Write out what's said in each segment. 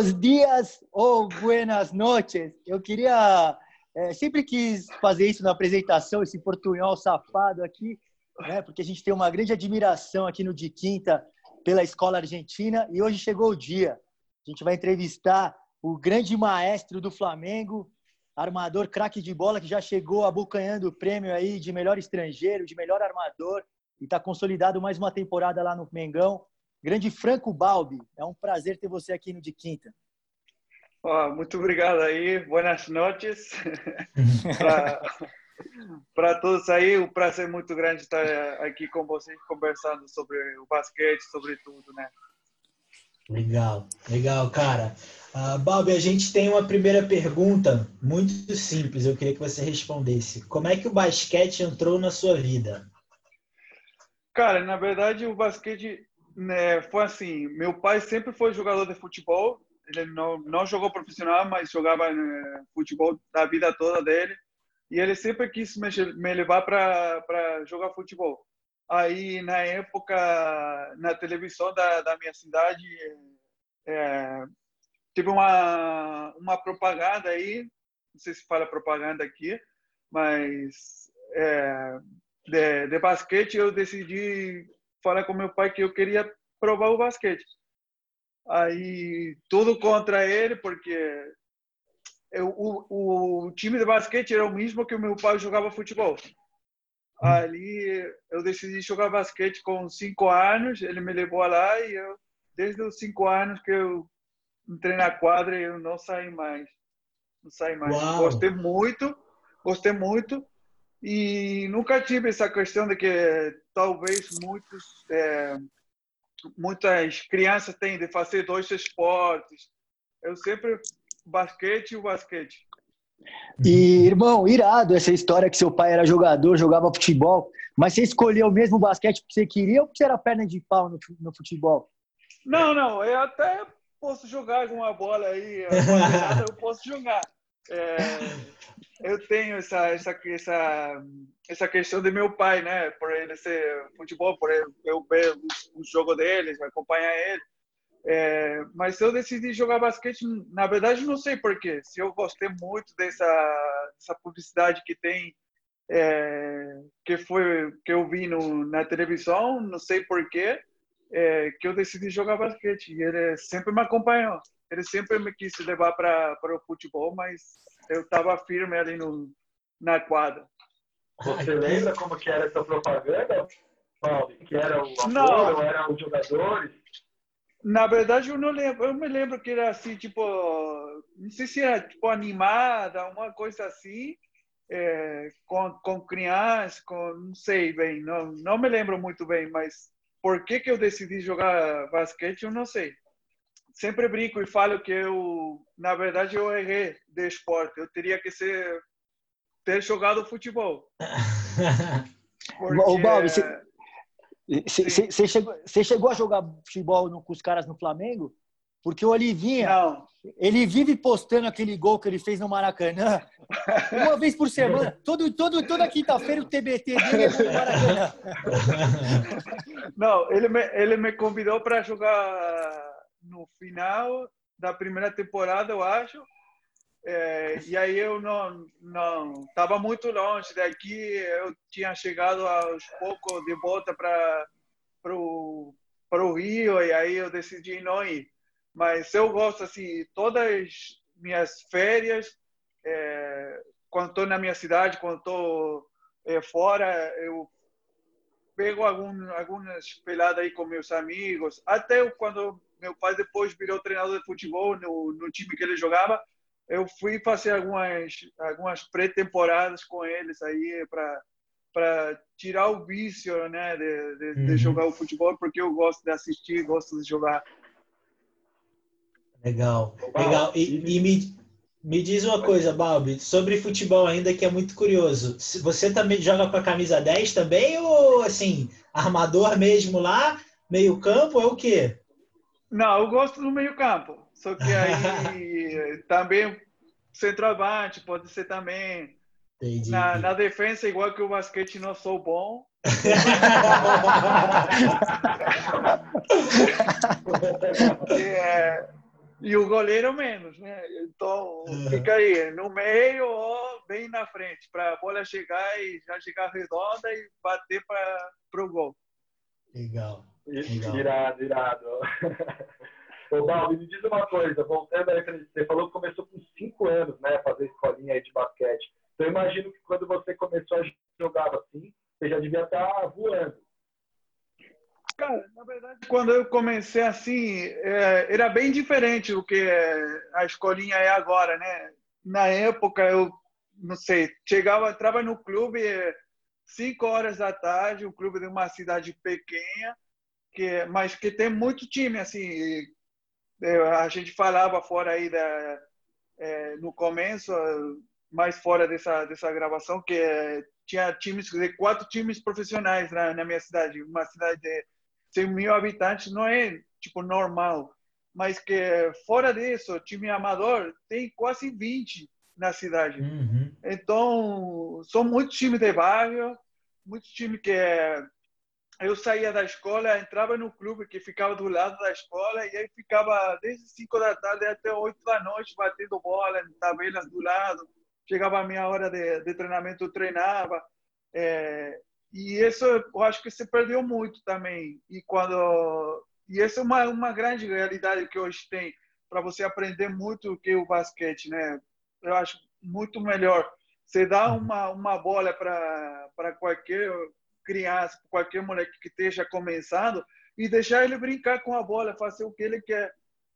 Buenos dias ou buenas noches. Eu queria, é, sempre quis fazer isso na apresentação, esse portunhol safado aqui, né? Porque a gente tem uma grande admiração aqui no De Quinta pela escola argentina e hoje chegou o dia. A gente vai entrevistar o grande maestro do Flamengo, armador craque de bola que já chegou abocanhando o prêmio aí de melhor estrangeiro, de melhor armador e está consolidado mais uma temporada lá no Mengão. Grande Franco Balbi, é um prazer ter você aqui no De Quinta. Oh, muito obrigado aí, boas noites para todos aí. Um prazer muito grande estar aqui com vocês conversando sobre o basquete, sobre tudo, né? Legal, legal, cara. Uh, Balbi, a gente tem uma primeira pergunta muito simples. Eu queria que você respondesse. Como é que o basquete entrou na sua vida? Cara, na verdade, o basquete né, foi assim. Meu pai sempre foi jogador de futebol. Ele não, não jogou profissional, mas jogava né, futebol da vida toda dele. E ele sempre quis me, me levar para jogar futebol. Aí, na época, na televisão da, da minha cidade, é, teve uma, uma propaganda aí, não sei se fala propaganda aqui, mas é, de, de basquete eu decidi falar com meu pai que eu queria provar o basquete. Aí, tudo contra ele, porque eu, o, o time de basquete era o mesmo que o meu pai jogava futebol. Ali eu decidi jogar basquete com cinco anos, ele me levou lá e eu, desde os cinco anos que eu entrei na quadra, eu não saí mais. Não saí mais. Uau. Gostei muito, gostei muito e nunca tive essa questão de que talvez muitos, é, muitas crianças têm de fazer dois esportes. Eu sempre basquete e o basquete. E, irmão, irado essa história que seu pai era jogador, jogava futebol, mas você escolheu o mesmo basquete que você queria ou que você era perna de pau no, no futebol? Não, não, eu até posso jogar alguma bola aí, eu posso jogar. É, eu tenho essa, essa, essa, essa questão de meu pai, né? Por ele ser futebol, por eu ver o jogo deles, acompanhar ele. É, mas eu decidi jogar basquete, na verdade, não sei porquê. Se eu gostei muito dessa, dessa publicidade que tem, é, que foi que eu vi no, na televisão, não sei porquê, é, que eu decidi jogar basquete. E ele sempre me acompanhou. Ele sempre me quis levar para o futebol, mas eu estava firme ali no, na quadra. Você lembra como que era essa propaganda, Paulo? Que era o ator ou eram os jogadores? Na verdade, eu não lembro. Eu me lembro que era assim, tipo, não sei se era tipo animada, uma coisa assim, é, com, com crianças, com não sei bem, não, não me lembro muito bem, mas por que que eu decidi jogar basquete, eu não sei. Sempre brinco e falo que eu, na verdade, eu errei de esporte. Eu teria que ser ter jogado futebol. Porque... Ô, Bob, você você chegou, chegou a jogar futebol no, com os caras no Flamengo? Porque o Olivinha, Não. ele vive postando aquele gol que ele fez no Maracanã uma vez por semana. Todo, todo, toda quinta-feira o TBT dele é no Maracanã. Não, ele me, ele me convidou para jogar no final da primeira temporada, eu acho. É, e aí eu não não estava muito longe daqui eu tinha chegado aos poucos de volta para para o Rio e aí eu decidi não ir mas eu gosto assim todas minhas férias é, quando estou na minha cidade quando estou é, fora eu pego algum, algumas peladas aí com meus amigos. Até quando meu pai depois virou treinador de futebol no, no time que ele jogava eu fui fazer algumas algumas pré-temporadas com eles aí para para tirar o vício né de, de, uhum. de, jogar o futebol porque eu gosto de assistir gosto de jogar. Legal legal. E, e me me diz uma coisa Balbi sobre futebol ainda que é muito curioso você também joga com a camisa 10 também ou assim armador mesmo lá meio campo é o quê não eu gosto do meio campo só que aí também centroavante pode ser também. Entendi. Na, na defesa, igual que o basquete, não sou bom. é, e o goleiro menos, né? Então, fica aí, no meio ou bem na frente, para a bola chegar e já chegar redonda e bater para o gol. Legal. Legal. Irado, irado. Ô, Balbi, me diz uma coisa, voltando aí, você falou que começou com 5 anos, né, fazer escolinha aí de basquete. Então, eu imagino que quando você começou a jogar assim, você já devia estar voando. Cara, na verdade, quando eu comecei assim, é, era bem diferente do que a escolinha é agora, né? Na época, eu não sei, chegava, entrava no clube cinco horas da tarde, um clube de uma cidade pequena, que mas que tem muito time assim. É, a gente falava fora aí da é, no começo, mais fora dessa dessa gravação, que tinha times, quatro times profissionais na, na minha cidade, uma cidade de 100 mil habitantes não é tipo normal, mas que fora disso, time amador tem quase 20 na cidade. Uhum. Então, são muitos times de bairro, muitos times que eu saía da escola, entrava no clube que ficava do lado da escola e aí ficava desde 5 da tarde até 8 da noite batendo bola em tabelas do lado. Chegava a minha hora de, de treinamento, treinava. É, e isso eu acho que se perdeu muito também. E quando e essa é uma uma grande realidade que hoje tem para você aprender muito o que é o basquete, né? Eu acho muito melhor você dar uma uma bola para para qualquer criança, qualquer moleque que esteja começando e deixar ele brincar com a bola, fazer o que ele quer,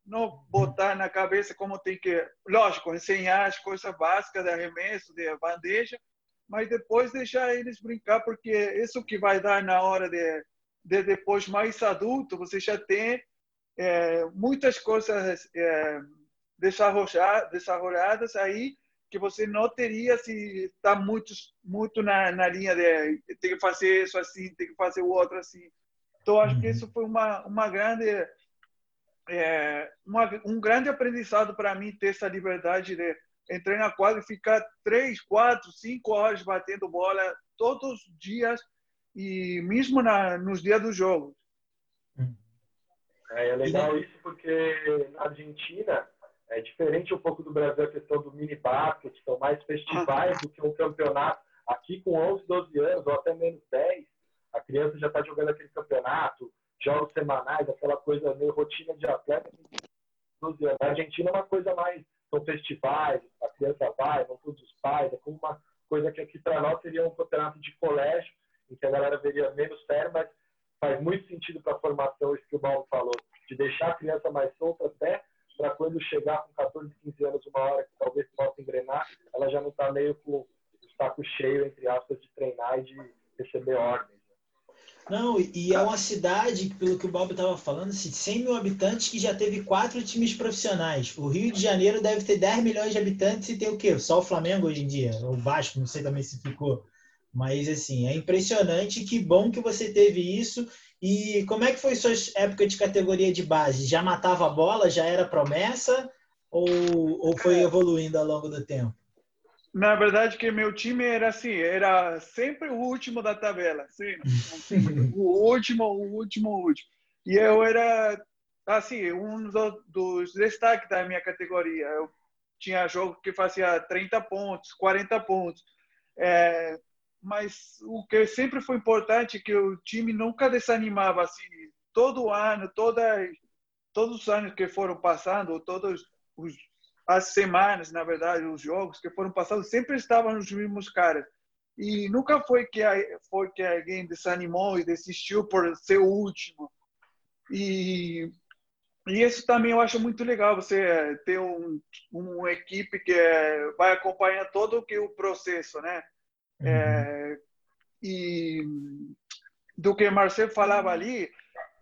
não botar na cabeça como tem que, lógico, ensinar as coisas básicas de arremesso, de bandeja, mas depois deixar eles brincar, porque isso que vai dar na hora de, de depois mais adulto, você já tem é, muitas coisas é, desarrolladas aí que você não teria se está muito muito na, na linha de tem que fazer isso assim, tem que fazer o outro assim. Então acho que uhum. isso foi uma uma grande é, uma, um grande aprendizado para mim ter essa liberdade de entrei na quadra e ficar três, quatro, cinco horas batendo bola todos os dias e mesmo na, nos dias dos jogos. É, é legal isso porque na Argentina é diferente um pouco do Brasil a questão do mini basket, são mais festivais do que um campeonato. Aqui com 11, 12 anos ou até menos 10, a criança já está jogando aquele campeonato, jogos semanais, aquela coisa meio rotina de atleta. 12 anos. Na Argentina é uma coisa mais são festivais, a criança vai, vão todos os pais, é como uma coisa que aqui para nós seria um campeonato de colégio, em que a galera veria menos sério, mas faz muito sentido para a formação, isso que o Paulo falou, de deixar a criança mais solta até para quando chegar com 14, 15 anos, uma hora que talvez possa engrenar, ela já não está meio com o saco cheio, entre aspas, de treinar e de receber ordens. Não, e é uma cidade, pelo que o Bob estava falando, assim, 100 mil habitantes que já teve quatro times profissionais. O Rio de Janeiro deve ter 10 milhões de habitantes e tem o quê? Só o Flamengo hoje em dia, o Vasco, não sei também se ficou. Mas, assim, é impressionante. Que bom que você teve isso. E como é que foi sua época de categoria de base? Já matava a bola? Já era promessa? Ou, ou foi evoluindo ao longo do tempo? Na verdade, que meu time era assim, era sempre o último da tabela, sim, o último, o último, o último. E eu era assim um dos destaques da minha categoria. Eu tinha jogo que fazia 30 pontos, 40 pontos. É, mas o que sempre foi importante é que o time nunca desanimava assim. Todo ano, toda, todos os anos que foram passando, todos os as semanas, na verdade, os jogos que foram passados sempre estavam os mesmos caras. E nunca foi que foi que alguém desanimou e desistiu por ser o último. E e isso também eu acho muito legal você ter um, uma equipe que é, vai acompanhar todo o que o processo, né? Uhum. É, e do que Marcelo falava ali,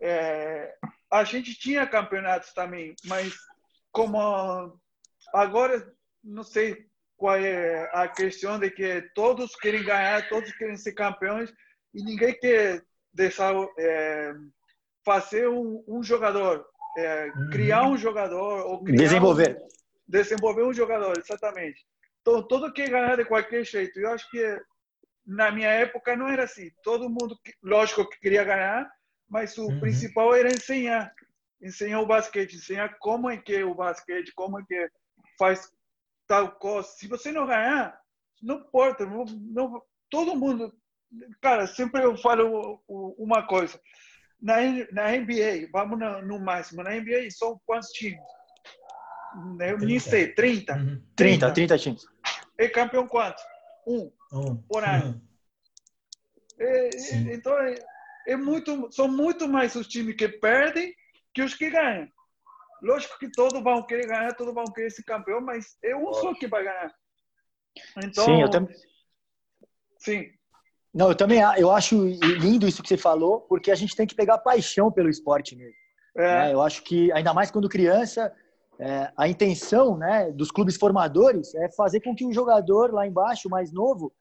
é, a gente tinha campeonatos também, mas como Agora, não sei qual é a questão de que todos querem ganhar, todos querem ser campeões e ninguém quer deixar é, fazer um, um jogador, é, uhum. criar um jogador ou desenvolver, um, desenvolver um jogador, exatamente. Então, todo quer ganhar de qualquer jeito. Eu acho que na minha época não era assim. Todo mundo, lógico, que queria ganhar, mas o uhum. principal era ensinar. ensinar o basquete, ensinar como é que é o basquete, como é que faz tal coisa. Se você não ganhar, não importa, não, não, todo mundo. Cara, sempre eu falo uma coisa. Na, na NBA, vamos no, no máximo, na NBA são quantos times? Eu nem sei, 30? Uhum. 30, 30 times. E campeão quanto? Um, um. por ano. Uhum. É, é, então, é, é, muito, são muito mais os times que perdem que os que ganham. Lógico que todos vão querer ganhar, todos vão querer ser campeão, mas é um só que vai ganhar. Então, Sim, eu também. Sim. Não, eu também eu acho lindo isso que você falou, porque a gente tem que pegar paixão pelo esporte mesmo. É. Né? Eu acho que, ainda mais quando criança, é, a intenção né, dos clubes formadores é fazer com que o jogador lá embaixo, mais novo,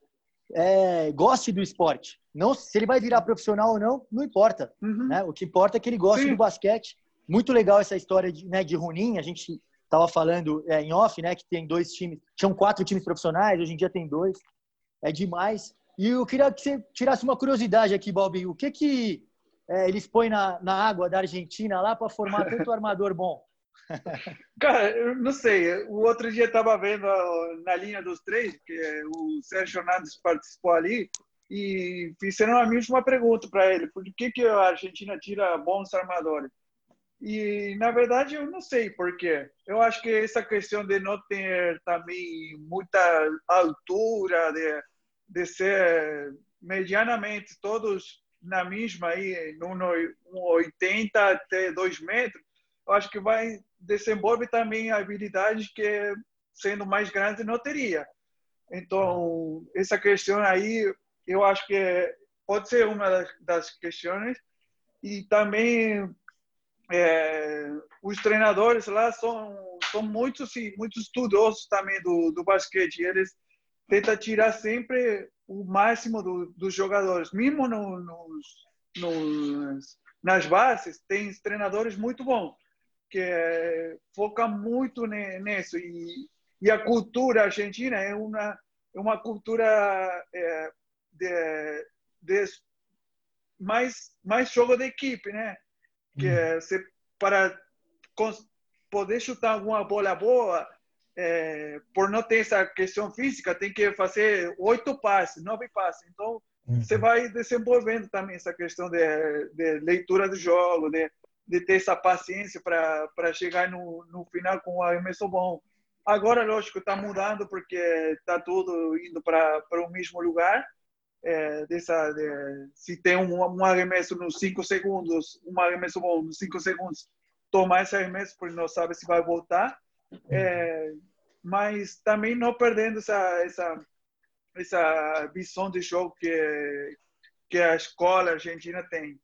é, goste do esporte. Não se ele vai virar profissional ou não, não importa. Uhum. Né? O que importa é que ele goste Sim. do basquete. Muito legal essa história de, né, de Runim. A gente estava falando é, em off, né, que tem dois times, tinham quatro times profissionais, hoje em dia tem dois. É demais. E eu queria que você tirasse uma curiosidade aqui, Bob. O que que é, eles põem na, na água da Argentina lá para formar tanto armador bom? Cara, eu não sei. O outro dia estava vendo na linha dos três, que o Sérgio Hernandes participou ali, e fizeram a mesma pergunta para ele: por que, que a Argentina tira bons armadores? E, na verdade, eu não sei por quê. Eu acho que essa questão de não ter também muita altura, de, de ser medianamente todos na mesma, aí, no 80 até 2 metros, eu acho que vai desenvolver também habilidades que, sendo mais grande, não teria. Então, essa questão aí, eu acho que pode ser uma das questões. E também é, os treinadores lá são, são muito, sim, muito estudiosos também do, do basquete. Eles tentam tirar sempre o máximo do, dos jogadores. Mesmo no, nos, nos, nas bases, tem treinadores muito bons que é, foca muito nisso e, e a cultura argentina é uma é uma cultura é, de, de, mais mais jogo de equipe né que é, você para poder chutar alguma bola boa é, por não ter essa questão física tem que fazer oito passes nove passes então uhum. você vai desenvolvendo também essa questão de, de leitura do jogo de de ter essa paciência para chegar no, no final com o arremesso bom. Agora, lógico, está mudando porque está tudo indo para o mesmo lugar. É, dessa, de, se tem um, um arremesso nos 5 segundos, um arremesso bom nos 5 segundos, tomar esse arremesso porque não sabe se vai voltar. É, mas também não perdendo essa, essa, essa visão de jogo que, que a escola argentina tem.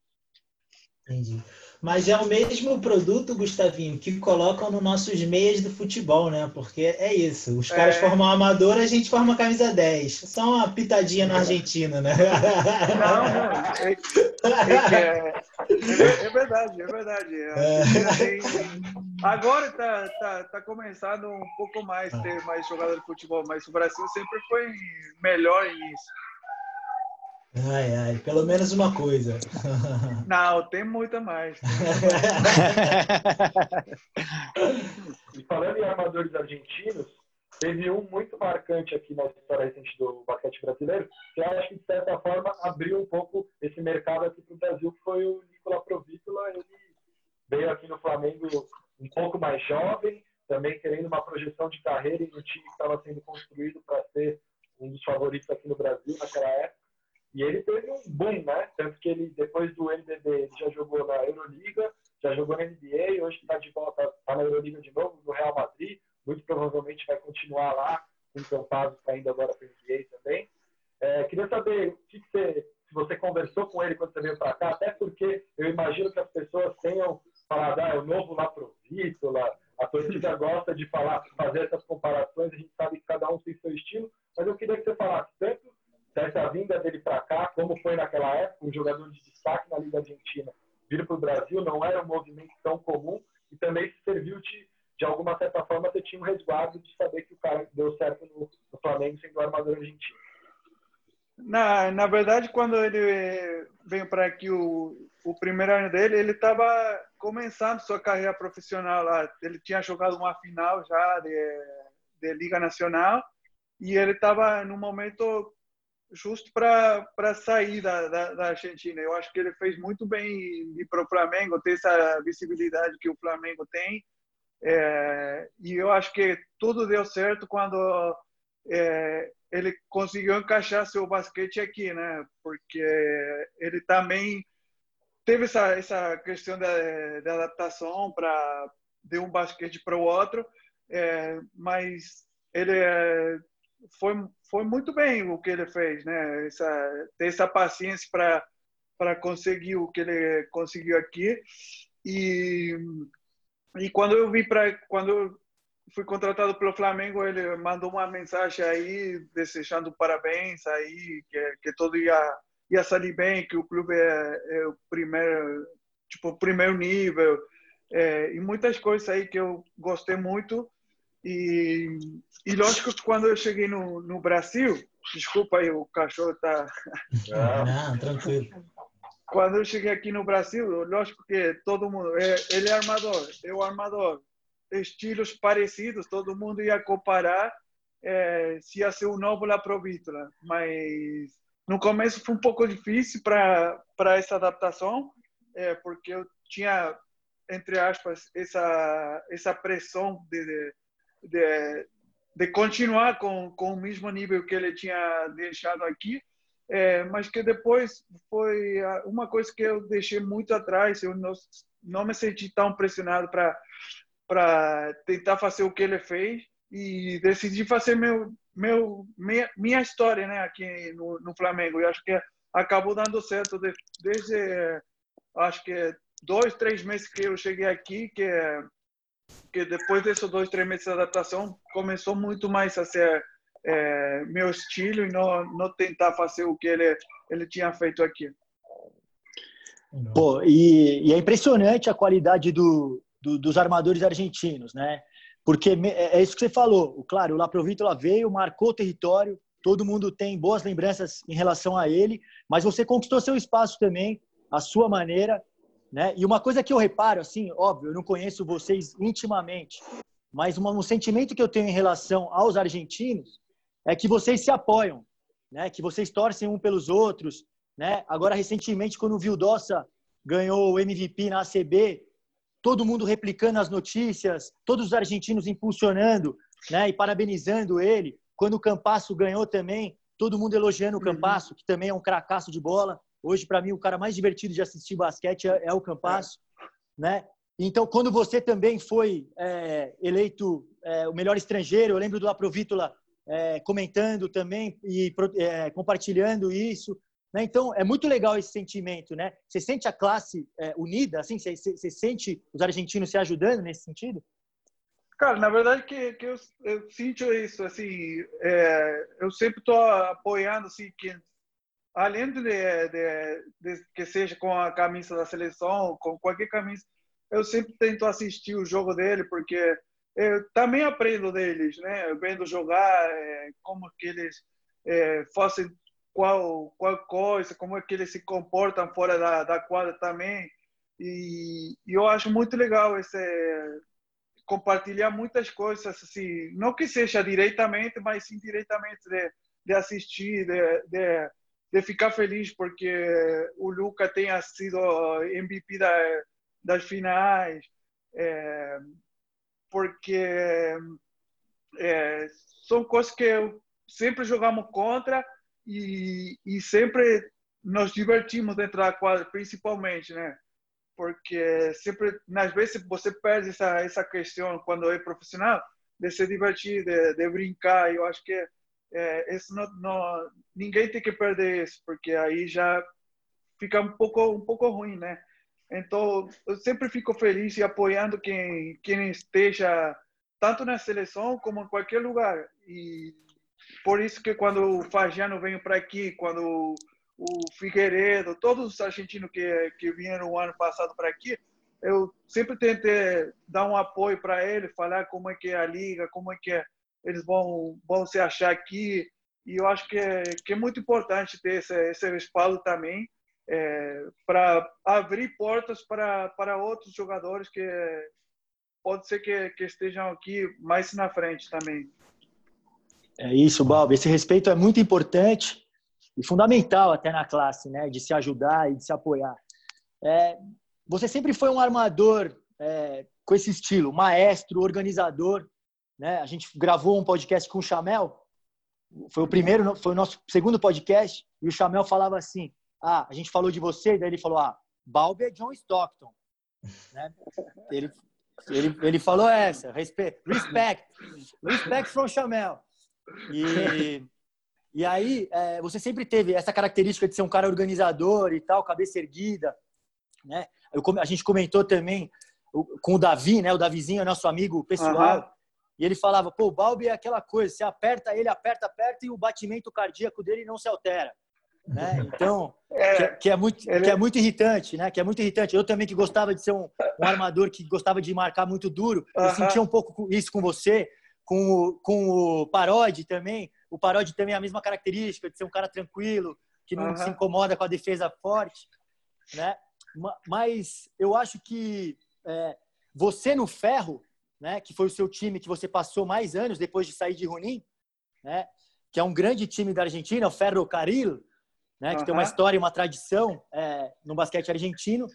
Entendi. Mas é o mesmo produto, Gustavinho, que colocam nos nossos meias do futebol, né? Porque é isso. Os caras é. formam amador, a gente forma camisa 10. Só uma pitadinha na Argentina, né? Não, não. É, é, é, é verdade, é verdade. Agora está tá, tá começando um pouco mais ter mais jogador de futebol, mas o Brasil sempre foi melhor nisso. Ai, ai, pelo menos uma coisa. Não, tem muita mais. e falando em armadores argentinos, teve um muito marcante aqui na história recente do basquete brasileiro, que eu acho que, de certa forma, abriu um pouco esse mercado aqui para o Brasil, que foi o Nicola Provítola. Ele veio aqui no Flamengo um pouco mais jovem, também querendo uma projeção de carreira em um time que estava sendo construído para ser um dos favoritos aqui no Brasil naquela época. E ele teve um boom, né? Tanto que ele, depois do NBB, ele já jogou na Euroliga, já jogou na NBA, hoje está de volta, está na Euroliga de novo, no Real Madrid. Muito provavelmente vai continuar lá, com o Campazzo indo agora para NBA também. É, queria saber o que, você, se você conversou com ele quando você veio para cá, até porque eu imagino que as pessoas tenham falado, ah, é o novo lá pro Vítola, a torcida gosta de falar, fazer essas comparações, a gente sabe que cada um tem seu estilo, mas eu queria que você falasse tanto dessa vinda dele para cá, como foi naquela época, um jogador de destaque na Liga Argentina vir para o Brasil, não era um movimento tão comum e também serviu de, de alguma certa forma, você tinha um resguardo de saber que o cara deu certo no, no Flamengo sendo armador argentino. Na, na verdade, quando ele veio para aqui, o, o primeiro ano dele, ele estava começando sua carreira profissional lá. Ele tinha jogado uma final já de, de Liga Nacional e ele estava no momento justo para sair da, da, da, Argentina. Eu acho que ele fez muito bem ir para o Flamengo, ter essa visibilidade que o Flamengo tem. É, e eu acho que tudo deu certo quando é, ele conseguiu encaixar seu basquete aqui, né? Porque ele também teve essa essa questão da, da adaptação para de um basquete para o outro, é, mas ele é, foi foi muito bem o que ele fez, né? Essa ter essa paciência para conseguir o que ele conseguiu aqui. E e quando eu vi para quando fui contratado pelo Flamengo ele mandou uma mensagem aí desejando parabéns aí que que todo ia ia sair bem que o clube é, é o primeiro tipo primeiro nível. É, e muitas coisas aí que eu gostei muito e, e lógico que quando eu cheguei no, no Brasil, desculpa aí, o cachorro tá. Não, tranquilo. Quando eu cheguei aqui no Brasil, lógico que todo mundo. É, ele é armador, eu armador. Estilos parecidos, todo mundo ia comparar é, se ia ser o novo La Provítola. Mas no começo foi um pouco difícil para essa adaptação, é, porque eu tinha, entre aspas, essa, essa pressão de, de de, de continuar com, com o mesmo nível que ele tinha deixado aqui, é, mas que depois foi uma coisa que eu deixei muito atrás. Eu não, não me senti tão pressionado para para tentar fazer o que ele fez e decidi fazer meu meu minha, minha história né aqui no, no Flamengo. Eu acho que acabou dando certo desde acho que dois três meses que eu cheguei aqui que que depois desses dois, três meses de adaptação, começou muito mais a ser é, meu estilo e não, não tentar fazer o que ele, ele tinha feito aqui. Pô, e, e é impressionante a qualidade do, do, dos armadores argentinos, né? Porque é, é isso que você falou. Claro, o Laprovítola veio, marcou o território, todo mundo tem boas lembranças em relação a ele, mas você conquistou seu espaço também, a sua maneira, né? E uma coisa que eu reparo, assim, óbvio, eu não conheço vocês intimamente, mas um, um sentimento que eu tenho em relação aos argentinos é que vocês se apoiam, né? que vocês torcem um pelos outros. Né? Agora, recentemente, quando o Vildossa ganhou o MVP na ACB, todo mundo replicando as notícias, todos os argentinos impulsionando né? e parabenizando ele. Quando o Campasso ganhou também, todo mundo elogiando o uhum. Campasso, que também é um cracaço de bola. Hoje, para mim, o cara mais divertido de assistir basquete é, é o Campasso, é. né? Então, quando você também foi é, eleito é, o melhor estrangeiro, eu lembro do Aprovítola é, comentando também e é, compartilhando isso. Né? Então, é muito legal esse sentimento, né? Você sente a classe é, unida, assim? Você, você, sente os argentinos se ajudando nesse sentido? Cara, na verdade que, que eu, eu sinto isso, assim, eu sempre estou apoiando, assim, que além de, de, de, que seja com a camisa da seleção, com qualquer camisa, eu sempre tento assistir o jogo dele, porque eu também aprendo deles, né? Vendo jogar, é, como que eles é, fazem qual, qual coisa, como é que eles se comportam fora da, da quadra também. E, e eu acho muito legal esse compartilhar muitas coisas, assim, não que seja diretamente, mas indiretamente de, de assistir, de, de de ficar feliz porque o Luca tenha sido MVP da, das finais, é, porque é, são coisas que sempre jogamos contra e, e sempre nos divertimos dentro da quadra, principalmente, né? Porque sempre, nas vezes, você perde essa, essa questão quando é profissional, de se divertir, de, de brincar. Eu acho que é, isso não, não, ninguém tem que perder isso, porque aí já fica um pouco um pouco ruim, né? Então, eu sempre fico feliz e apoiando quem quem esteja tanto na seleção como em qualquer lugar. E por isso que quando o Fagiano veio para aqui, quando o Figueiredo, todos os argentinos que que vieram o ano passado para aqui, eu sempre tentei dar um apoio para ele, falar como é que é a liga, como é que é eles vão, vão se achar aqui. E eu acho que é, que é muito importante ter esse, esse respaldo também. é, para abrir portas para, para outros jogadores que pode ser que, que estejam aqui mais na frente também. É isso, Balbi. Esse respeito é muito importante e fundamental até na classe, né? De se ajudar e de se apoiar. É, você sempre foi um armador é, com esse estilo, maestro, organizador. Né? A gente gravou um podcast com o Chamel. Foi o primeiro, foi o nosso segundo podcast e o Chamel falava assim: ah, a gente falou de você, e daí ele falou, ah, Balbi é John Stockton. Né? Ele, ele, ele falou essa, respect, respect, respect from Chamel. E, e aí, é, você sempre teve essa característica de ser um cara organizador e tal, cabeça erguida, né? Eu, a gente comentou também com o Davi, né? O Davizinho é nosso amigo pessoal. Uhum. E ele falava, pô, o Balbi é aquela coisa, você aperta ele, aperta, aperta e o batimento cardíaco dele não se altera. Né? Então, é, que, é, que, é muito, ele... que é muito irritante, né? Que é muito irritante. Eu também que gostava de ser um, um armador que gostava de marcar muito duro, uh -huh. eu sentia um pouco isso com você, com o, com o Parodi também. O Parodi também é a mesma característica de ser um cara tranquilo, que não uh -huh. se incomoda com a defesa forte, né? Mas eu acho que é, você no ferro, né? Que foi o seu time que você passou mais anos depois de sair de Runim, né? Que é um grande time da Argentina, o Ferro Carril, né, que tem uma história e uma tradição é, no basquete argentino.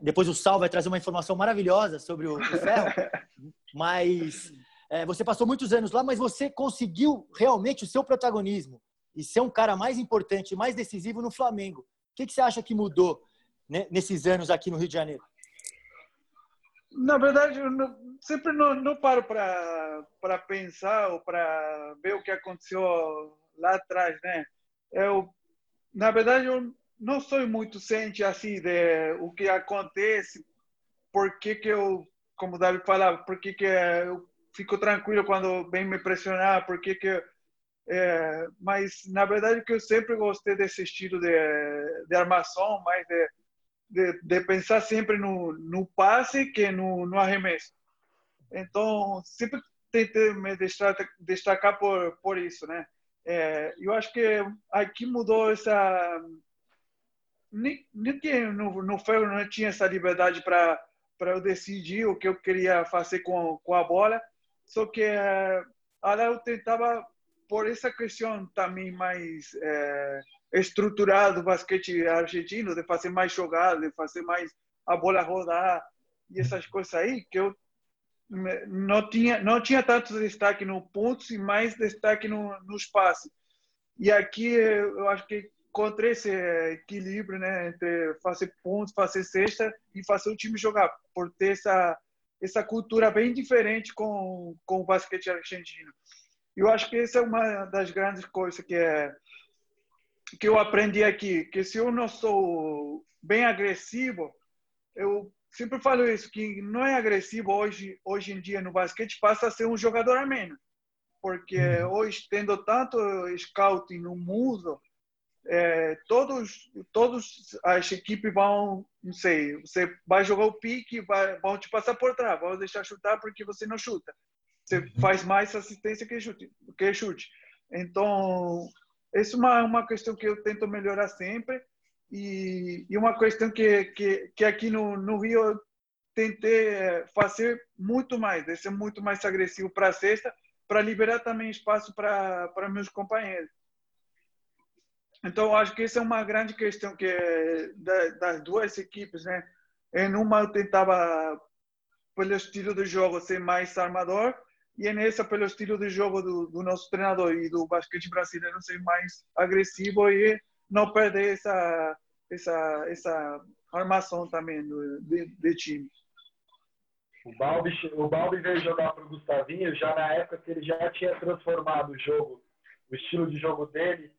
Depois o Sal vai trazer uma informação maravilhosa sobre o, o ferro. mas é, você passou muitos anos lá, mas você conseguiu realmente o seu protagonismo e ser um cara mais importante, mais decisivo no Flamengo. O que, que você acha que mudou né, nesses anos aqui no Rio de Janeiro? Na verdade, eu não, sempre não, não paro para pensar ou para ver o que aconteceu lá atrás, né? Eu na verdade, eu não sou muito ciente assim de o que acontece, por que que eu, como Davi falava, por que que eu fico tranquilo quando vem me pressionar, por que que é, mas na verdade que eu sempre gostei desse estilo de, de armação, mais de, de, de, pensar sempre no, no passe que no, no arremesso. Então sempre tentei me destacar, destacar por por isso, né? É, eu acho que aqui mudou essa. Nem, nem no, no ferro não tinha essa liberdade para para eu decidir o que eu queria fazer com, com a bola. Só que é, eu tentava, por essa questão também mais é, estruturada do basquete argentino, de fazer mais jogadas, de fazer mais a bola rodar e essas coisas aí, que eu não tinha não tinha tanto destaque no pontos e mais destaque no, no espaço e aqui eu acho que encontrei esse equilíbrio né entre fazer pontos fazer cesta e fazer o time jogar por ter essa essa cultura bem diferente com com o basquete argentino. Eu acho que essa é uma das grandes coisas que é que eu aprendi aqui que se eu não sou bem agressivo eu sempre falo isso, que não é agressivo hoje, hoje em dia no basquete, passa a ser um jogador a menos. Porque uhum. hoje, tendo tanto scouting no mundo, é, todos, todos as equipes vão, não sei, você vai jogar o pique, vai, vão te passar por trás, vão deixar chutar porque você não chuta. Você uhum. faz mais assistência que chute. Que chute. Então, essa é uma, uma questão que eu tento melhorar sempre. E, e uma questão que, que, que aqui no, no Rio eu tentei é, fazer muito mais, ser muito mais agressivo para a sexta, para liberar também espaço para, para meus companheiros. Então, acho que essa é uma grande questão que das duas equipes, né? Em uma eu tentava, pelo estilo de jogo, ser mais armador, e nessa, pelo estilo de jogo do, do nosso treinador e do basquete brasileiro, ser mais agressivo e não perder essa, essa, essa armação também do, de, de time. O Balbi, o Balbi veio jogar para o Gustavinho já na época que ele já tinha transformado o jogo, o estilo de jogo dele,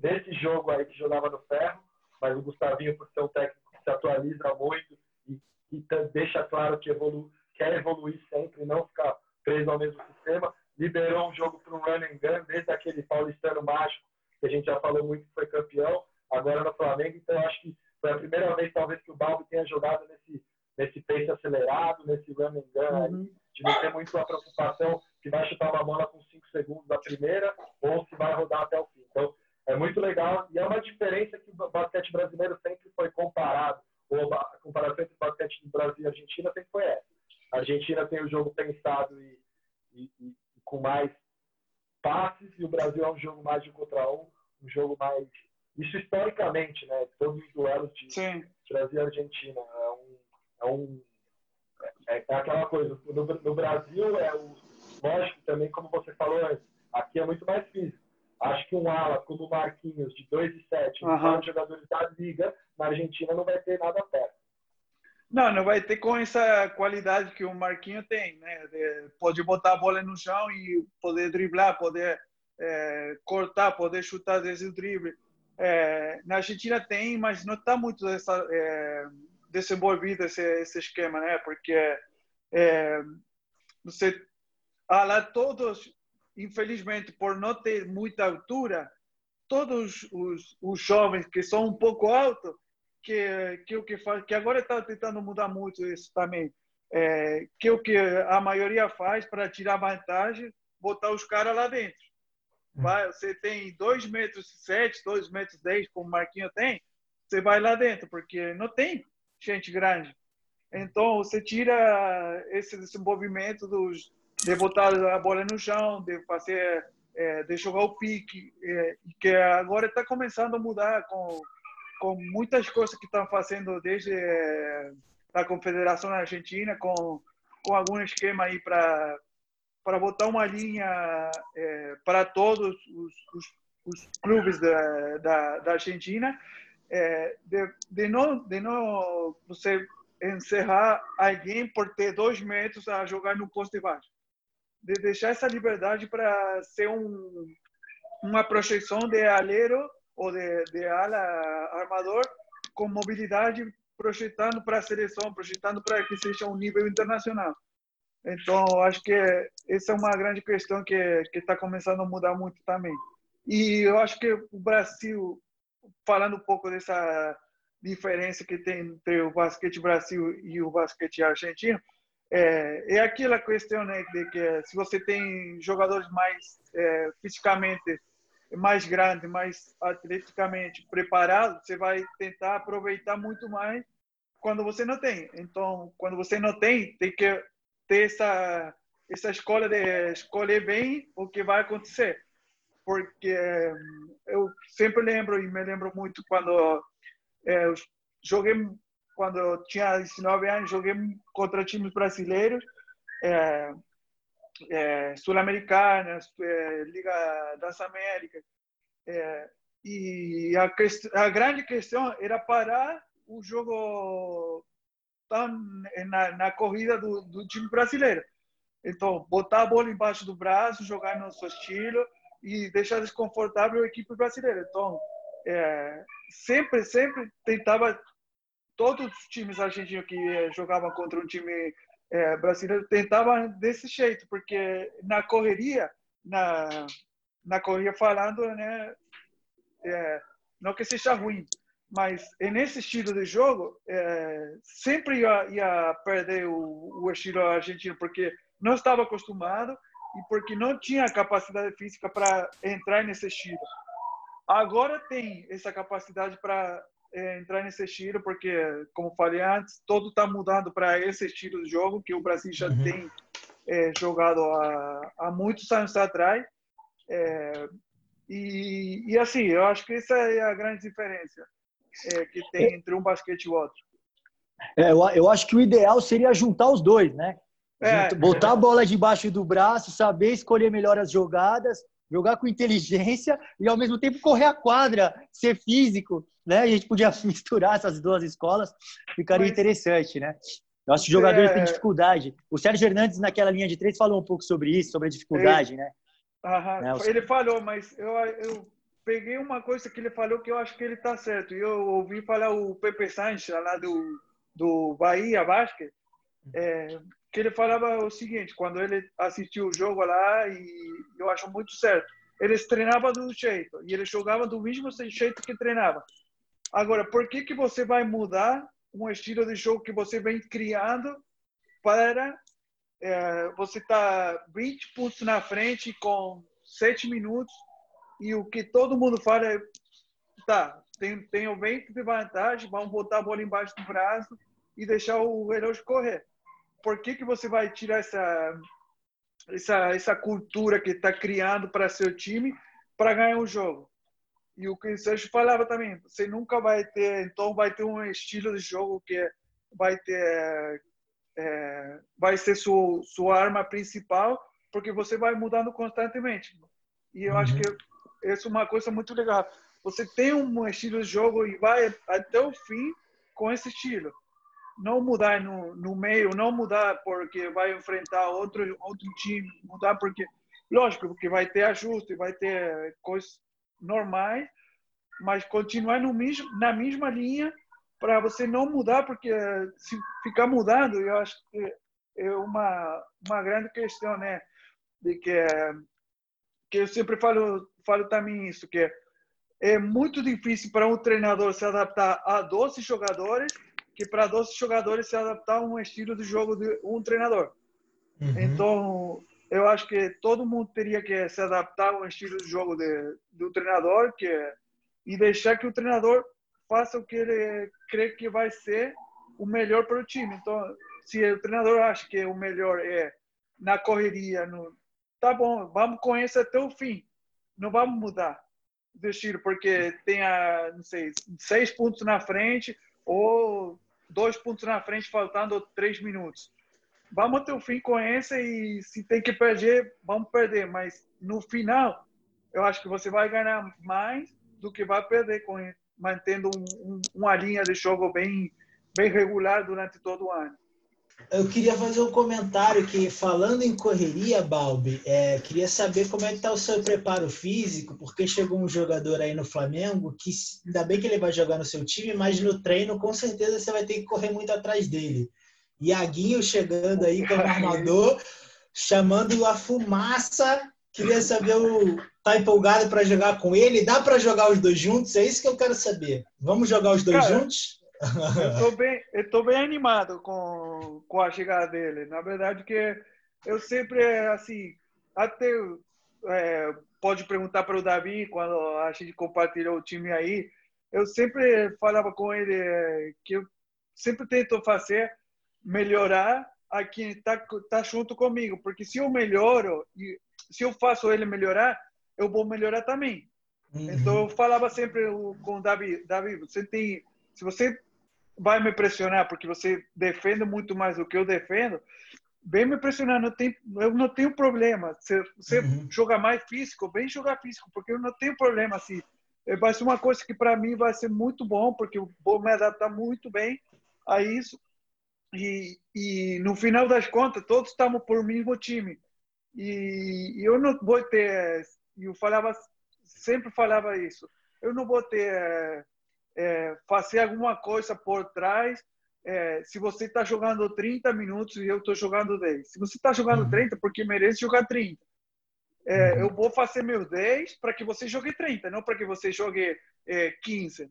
desse jogo aí que jogava no ferro, mas o Gustavinho, por ser um técnico que se atualiza muito e, e deixa claro que evolu, quer evoluir sempre, não ficar preso ao mesmo sistema, liberou um jogo para um run and gun, desde aquele paulistano mágico que a gente já falou muito que foi campeão, agora no Flamengo. Então, acho que foi a primeira vez, talvez, que o Balbi tenha jogado nesse, nesse pace acelerado, nesse run and gun, uhum. aí, de não ter muito a preocupação se vai chutar uma bola com 5 segundos da primeira ou se vai rodar até o fim. Então, é, é muito legal e é uma diferença que o basquete brasileiro sempre foi comparado, ou a comparação entre o basquete do Brasil e Argentina sempre foi essa. A Argentina tem o jogo pensado e, e, e com mais passes e o Brasil é um jogo mais de contra um, um jogo mais isso historicamente, né? Todos os duelos de Sim. Brasil e Argentina é um, é um é, é aquela coisa. No, no, Brasil é o lógico também, como você falou antes, aqui é muito mais físico. Acho que um ala como o Marquinhos de 2 e 7, uhum. um jogadores da liga, na Argentina não vai ter nada perto. Não, não vai ter com essa qualidade que o Marquinho tem, né? De, pode botar a bola no chão e poder driblar, poder é, cortar, poder chutar desde o drible. É, na Argentina tem, mas não está muito essa, é, desenvolvido esse, esse esquema, né? Porque é, você ah, lá todos, infelizmente, por não ter muita altura, todos os, os jovens que são um pouco altos, que que o que faz, que agora está tentando mudar muito isso também, é, que o que a maioria faz para tirar vantagem, botar os caras lá dentro. Vai, você tem 2 metros sete, 2 metros 10, como o Marquinho tem, você vai lá dentro, porque não tem gente grande. Então, você tira esse desenvolvimento dos, de botar a bola no chão, de fazer, é, de jogar o pique, é, que agora está começando a mudar com, com muitas coisas que estão fazendo desde é, a Confederação Argentina, com, com algum esquema aí para para botar uma linha é, para todos os, os, os clubes da, da, da Argentina é, de, de, não, de não você encerrar alguém por ter dois metros a jogar no posto de baixo. De deixar essa liberdade para ser um, uma projeção de alero ou de, de ala armador com mobilidade projetando para a seleção, projetando para que seja um nível internacional. Então, acho que essa é uma grande questão que está começando a mudar muito também. E eu acho que o Brasil falando um pouco dessa diferença que tem entre o basquete Brasil e o basquete argentino, é, é aquela questão né, de que se você tem jogadores mais é, fisicamente mais grandes, mais atleticamente preparados, você vai tentar aproveitar muito mais quando você não tem. Então, quando você não tem, tem que ter essa essa escolha de escolher bem o que vai acontecer porque eu sempre lembro e me lembro muito quando é, eu joguei quando eu tinha 19 anos joguei contra times brasileiros é, é, sul-americanas é, Liga das Américas é, e a, a, grande questão era parar o jogo na, na corrida do, do time brasileiro então botar a bola embaixo do braço jogar no seu estilo e deixar desconfortável a equipe brasileira. Então, é, sempre, sempre tentava, todos os times argentinos que é, jogavam contra um time é, brasileiro tentavam desse jeito, porque na correria, na, na correria falando, né, é, não que seja ruim, mas nesse estilo de jogo, é, sempre ia, ia perder o, o estilo argentino, porque não estava acostumado e porque não tinha capacidade física para entrar nesse estilo. Agora tem essa capacidade para é, entrar nesse estilo, porque, como falei antes, todo está mudando para esse estilo de jogo que o Brasil já uhum. tem é, jogado há, há muitos anos atrás. É, e, e, assim, eu acho que essa é a grande diferença é, que tem entre um basquete e o outro. É, eu, eu acho que o ideal seria juntar os dois, né? É. Botar a bola debaixo do braço, saber escolher melhor as jogadas, jogar com inteligência e ao mesmo tempo correr a quadra, ser físico, né? A gente podia misturar essas duas escolas, ficaria Mas... interessante, né? Eu acho que o jogador é... tem dificuldade. O Sérgio Hernandes, naquela linha de três, falou um pouco sobre isso, sobre a dificuldade, ele... né? Aham. né? Ele falou, mas eu, eu peguei uma coisa que ele falou que eu acho que ele está certo. E eu ouvi falar o Pepe Sanches, lá do, do Bahia Basket, é, que ele falava o seguinte, quando ele assistiu o jogo lá, e eu acho muito certo, eles treinavam do jeito, e eles jogavam do mesmo jeito que treinava. Agora, por que, que você vai mudar um estilo de jogo que você vem criando para é, você estar tá 20 pontos na frente com 7 minutos e o que todo mundo fala é, tá, tem, tem o vento de vantagem, vamos botar a bola embaixo do braço e deixar o relógio correr. Por que, que você vai tirar essa, essa, essa cultura que está criando para seu time para ganhar um jogo? E o que o Sérgio falava também, você nunca vai ter, então vai ter um estilo de jogo que vai ter, é, vai ser sua, sua arma principal, porque você vai mudando constantemente. E eu uhum. acho que isso é uma coisa muito legal. Você tem um estilo de jogo e vai até o fim com esse estilo. Não mudar no, no meio, não mudar porque vai enfrentar outro outro time, mudar porque lógico, porque vai ter ajuste, vai ter coisas normais, mas continuar no mesmo, na mesma linha para você não mudar, porque se ficar mudando, eu acho que é uma, uma grande questão, né? De que, que eu sempre falo, falo também isso, que é muito difícil para um treinador se adaptar a 12 jogadores que para 12 jogadores se adaptar a um estilo de jogo de um treinador. Uhum. Então, eu acho que todo mundo teria que se adaptar ao estilo de jogo de, do treinador que e deixar que o treinador faça o que ele crê que vai ser o melhor para o time. Então, se o treinador acha que o melhor é na correria, no, tá bom, vamos com isso até o fim. Não vamos mudar do estilo, porque tem, a, não sei, seis pontos na frente ou dois pontos na frente faltando três minutos. Vamos até o fim com essa e se tem que perder, vamos perder. Mas no final, eu acho que você vai ganhar mais do que vai perder com mantendo um, um, uma linha de jogo bem bem regular durante todo o ano. Eu queria fazer um comentário que, falando em correria, Balbi, é, queria saber como é que está o seu preparo físico, porque chegou um jogador aí no Flamengo que, ainda bem que ele vai jogar no seu time, mas no treino, com certeza, você vai ter que correr muito atrás dele. Iaguinho chegando aí como armador, chamando a fumaça. Queria saber o, tá empolgado para jogar com ele? Dá para jogar os dois juntos? É isso que eu quero saber. Vamos jogar os dois Cara, juntos? eu tô bem, eu tô bem animado com, com a chegada dele. Na verdade que eu sempre assim, até é, pode perguntar para o Davi quando a gente compartilhou o time aí, eu sempre falava com ele é, que eu sempre tento fazer melhorar a quem está tá junto comigo, porque se eu melhoro e se eu faço ele melhorar, eu vou melhorar também. Uhum. Então eu falava sempre com o Davi, Davi, você tem, se você vai me pressionar porque você defende muito mais do que eu defendo, vem me pressionar, não tem, eu não tenho problema. Se você uhum. jogar mais físico, vem jogar físico, porque eu não tenho problema assim. Vai ser uma coisa que para mim vai ser muito bom, porque eu vou me adaptar muito bem a isso. E, e no final das contas, todos estamos por mesmo time. E, e eu não vou ter eu falava, sempre falava isso. Eu não vou ter é, fazer alguma coisa por trás. É, se você está jogando 30 minutos e eu estou jogando 10. Se você está jogando 30, uhum. porque merece jogar 30. É, uhum. eu vou fazer meus 10 para que você jogue 30, não para que você jogue é, 15.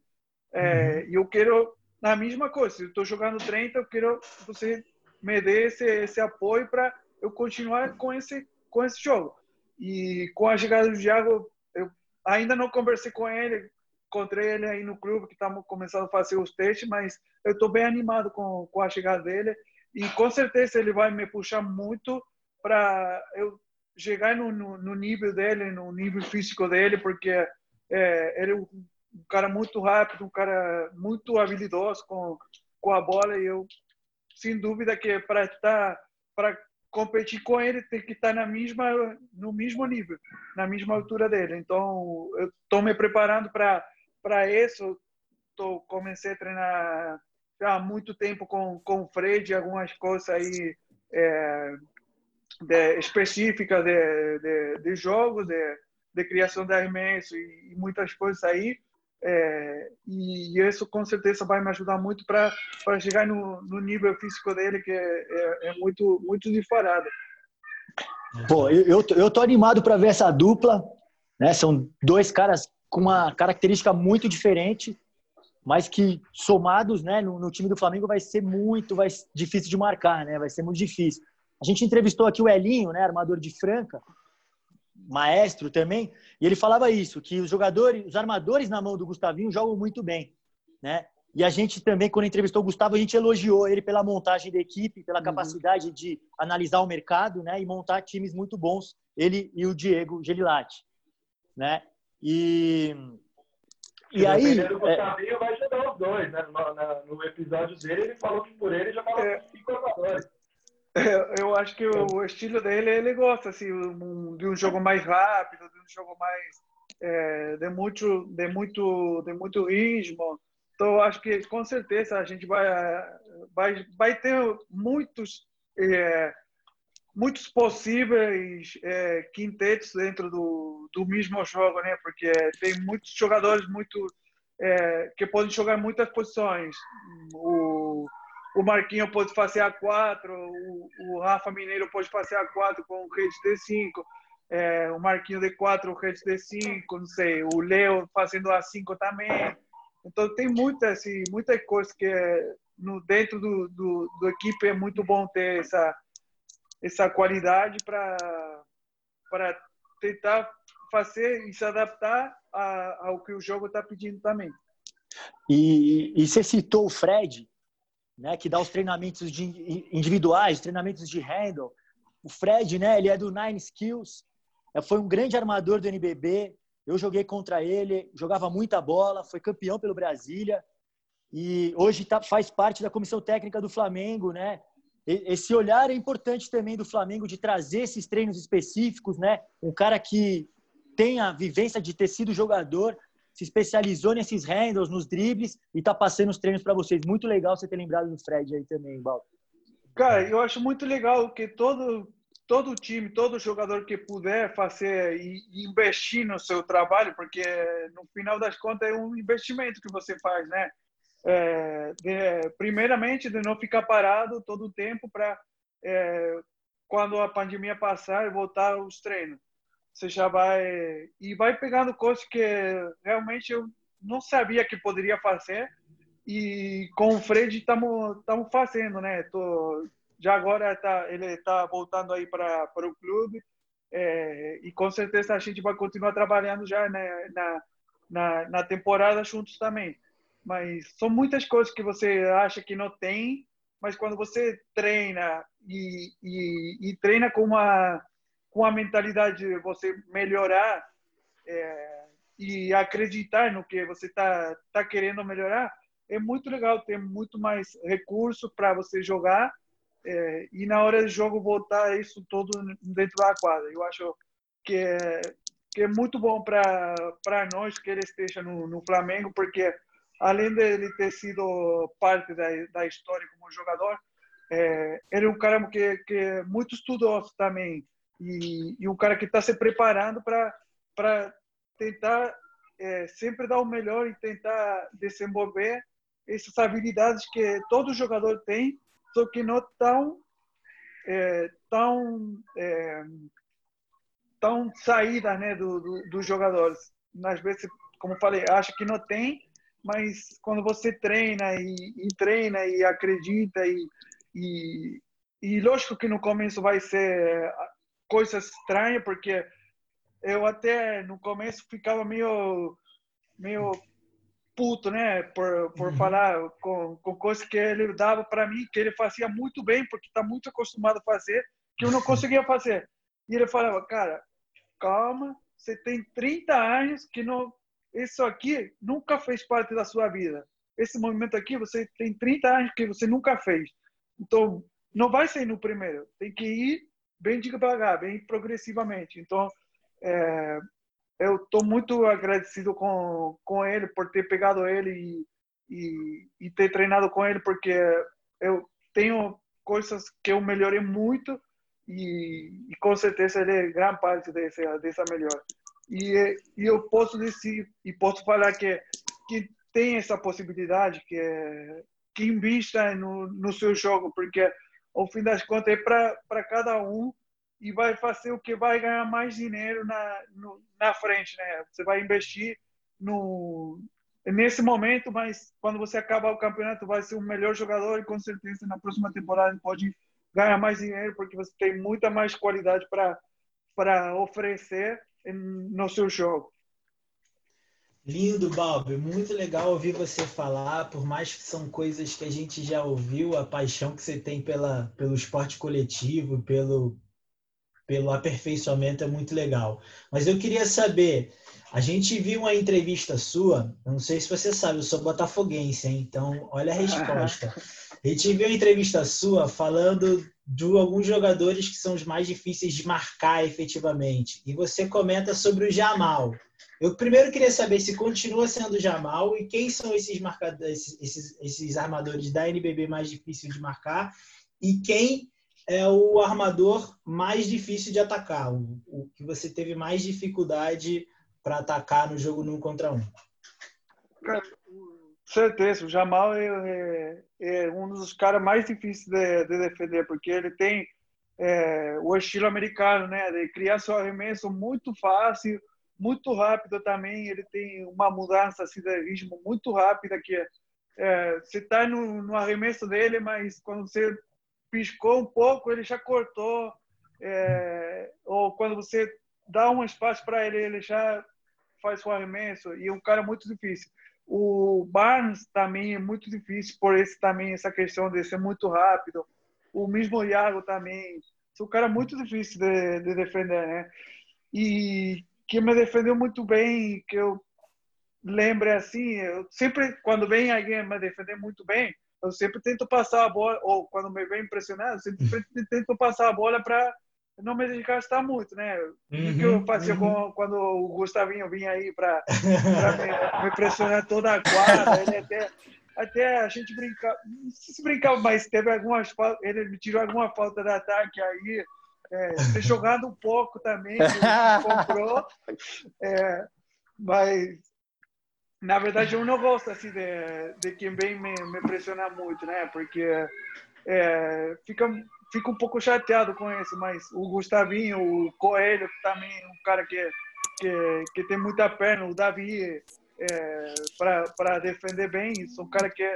É, uhum. Eu quero a mesma coisa. Se eu estou jogando 30, eu quero que você me dê esse, esse apoio para eu continuar com esse, com esse jogo. E com a chegada do Thiago, eu ainda não conversei com ele, encontrei ele aí no clube que estamos começando a fazer os testes, mas eu estou bem animado com, com a chegada dele e com certeza ele vai me puxar muito para eu chegar no, no, no, nível dele, no nível físico dele, porque é, ele é um cara muito rápido, um cara muito habilidoso com, com a bola e eu, sem dúvida que para estar para competir com ele tem que estar na mesma no mesmo nível, na mesma altura dele. Então, eu estou me preparando para para isso. Tô comecei a treinar há muito tempo com com o Fred, algumas coisas aí é, de, específicas de, de, de jogos, de, de criação de arremesso e, e muitas coisas aí. É, e isso com certeza vai me ajudar muito para chegar no, no, nível físico dele, que é, é, é muito, muito disparado. Pô, eu, eu, eu tô animado para ver essa dupla. Né? São dois caras com uma característica muito diferente, mas que somados né, no, no time do Flamengo vai ser muito vai difícil de marcar, né? vai ser muito difícil. A gente entrevistou aqui o Elinho, né, armador de Franca, maestro também, e ele falava isso, que os jogadores, os armadores na mão do Gustavinho jogam muito bem, né? E a gente também, quando entrevistou o Gustavo, a gente elogiou ele pela montagem da equipe, pela uhum. capacidade de analisar o mercado, né, e montar times muito bons, ele e o Diego Gelilati, né? E e aí, o Gustavinho é... vai ajudar os dois, né? No, no, episódio dele, ele falou que por ele já falou é... cinco jogadores. Eu acho que o estilo dele, ele gosta assim, de um jogo mais rápido, de um jogo mais é, de muito, de muito, de muito ritmo. Então, acho que com certeza a gente vai, vai, vai ter muitos, é, muitos possíveis é, quintetos dentro do, do mesmo jogo, né? Porque tem muitos jogadores muito é, que podem jogar muitas posições. O o Marquinho pode fazer a 4, o, o Rafa Mineiro pode fazer a 4 com o Rede D5, é, o Marquinho D4, o Rede D5, não sei, o Leo fazendo a 5 também. Então tem muita, assim, muita coisa que é, no, dentro do, do, do equipe é muito bom ter essa, essa qualidade para tentar fazer e se adaptar a, ao que o jogo está pedindo também. E, e você citou o Fred, né, que dá os treinamentos de individuais, treinamentos de handle. O Fred, né, ele é do Nine Skills, é, foi um grande armador do NBB. Eu joguei contra ele, jogava muita bola, foi campeão pelo Brasília e hoje tá, faz parte da comissão técnica do Flamengo, né? Esse olhar é importante também do Flamengo de trazer esses treinos específicos, né? Um cara que tem a vivência de ter sido jogador, se especializou nesses handles, nos dribles e tá passando os treinos para vocês. Muito legal você ter lembrado do Fred aí também, Balto. Cara, eu acho muito legal que todo todo time, todo jogador que puder fazer e investir no seu trabalho, porque no final das contas é um investimento que você faz, né? É, de, primeiramente, de não ficar parado todo o tempo para é, quando a pandemia passar voltar aos treinos você já vai e vai pegando coisas que realmente eu não sabia que poderia fazer e com o Fred estamos estamos fazendo né? Tô já agora tá ele está voltando aí para para o clube é, e com certeza a gente vai continuar trabalhando já né, na, na na temporada juntos também. Mas são muitas coisas que você acha que não tem mas quando você treina e, e, e treina com uma com a mentalidade de você melhorar é, e acreditar no que você está tá querendo melhorar, é muito legal ter muito mais recurso para você jogar é, e na hora do jogo voltar isso todo dentro da quadra. Eu acho que é, que é muito bom para nós que ele esteja no, no Flamengo, porque além dele ter sido parte da, da história como jogador, é, ele é um cara que, que é muito estudioso também e, e um cara que está se preparando para tentar é, sempre dar o melhor e tentar desenvolver essas habilidades que todo jogador tem, só que não tão é, tão é, tão saídas né do, do, dos jogadores. Às vezes, como falei, acho que não tem, mas quando você treina e, e treina e acredita e, e, e lógico que no começo vai ser coisa estranha, porque eu até no começo ficava meio, meio puto, né, por, por uhum. falar com, com coisas que ele dava para mim, que ele fazia muito bem, porque está muito acostumado a fazer, que eu não conseguia fazer. E ele falava, cara, calma, você tem 30 anos que não, isso aqui nunca fez parte da sua vida. Esse movimento aqui, você tem 30 anos que você nunca fez. Então, não vai ser no primeiro. Tem que ir bem devagar, bem progressivamente. Então, é, eu estou muito agradecido com, com ele por ter pegado ele e, e, e, ter treinado com ele, porque eu tenho coisas que eu melhorei muito e, e com certeza ele é grande parte dessa, dessa melhora. E, e eu posso dizer e posso falar que que tem essa possibilidade que que invista no, no seu jogo, porque ao fim das contas, é para cada um e vai fazer o que vai ganhar mais dinheiro na, no, na frente, né? Você vai investir no, nesse momento, mas quando você acabar o campeonato, vai ser o melhor jogador e com certeza na próxima temporada pode ganhar mais dinheiro porque você tem muita mais qualidade para para oferecer no seu jogo. Lindo, Balbi. Muito legal ouvir você falar, por mais que são coisas que a gente já ouviu, a paixão que você tem pela, pelo esporte coletivo, pelo, pelo aperfeiçoamento é muito legal. Mas eu queria saber, a gente viu uma entrevista sua, não sei se você sabe, eu sou botafoguense, hein? então olha a resposta. A gente viu uma entrevista sua falando de alguns jogadores que são os mais difíceis de marcar efetivamente. E você comenta sobre o Jamal. Eu primeiro queria saber se continua sendo o Jamal e quem são esses marcadores, esses, esses armadores da NBB mais difíceis de marcar e quem é o armador mais difícil de atacar, o, o que você teve mais dificuldade para atacar no jogo num contra um. Certeza, o Jamal é, é, é, um dos caras mais difíceis de, de, defender, porque ele tem é, o estilo americano, né, de criar seu arremesso muito fácil, muito rápido também. Ele tem uma mudança assim, de ritmo muito rápida que é, você está no, no, arremesso dele, mas quando você piscou um pouco, ele já cortou. É, ou quando você dá um espaço para ele, ele já faz o arremesso. E é um cara muito difícil. O Barnes também é muito difícil por esse também essa questão de ser muito rápido. O mesmo Iago também. É um cara muito difícil de, de defender, né? E que me defendeu muito bem, que eu lembre assim, eu sempre quando vem alguém me defender muito bem, eu sempre tento passar a bola ou quando me vem impressionado, eu sempre uhum. tento passar a bola para não me desgastar muito, né? Uhum, que eu fazia uhum. quando o Gustavinho vinha aí para me, me pressionar toda a quadra, ele até até a gente brincava, não sei se brincava, mas teve algumas ele me tirou alguma falta de ataque aí, é, ter jogado um pouco também, comprou. É, mas, na verdade, eu não gosto assim, de, de quem vem me, me pressionar muito, né? Porque é, fica, fica um pouco chateado com isso, mas o Gustavinho, o Coelho também, um cara que, que, que tem muita perna, o Davi, é, para defender bem, são um cara que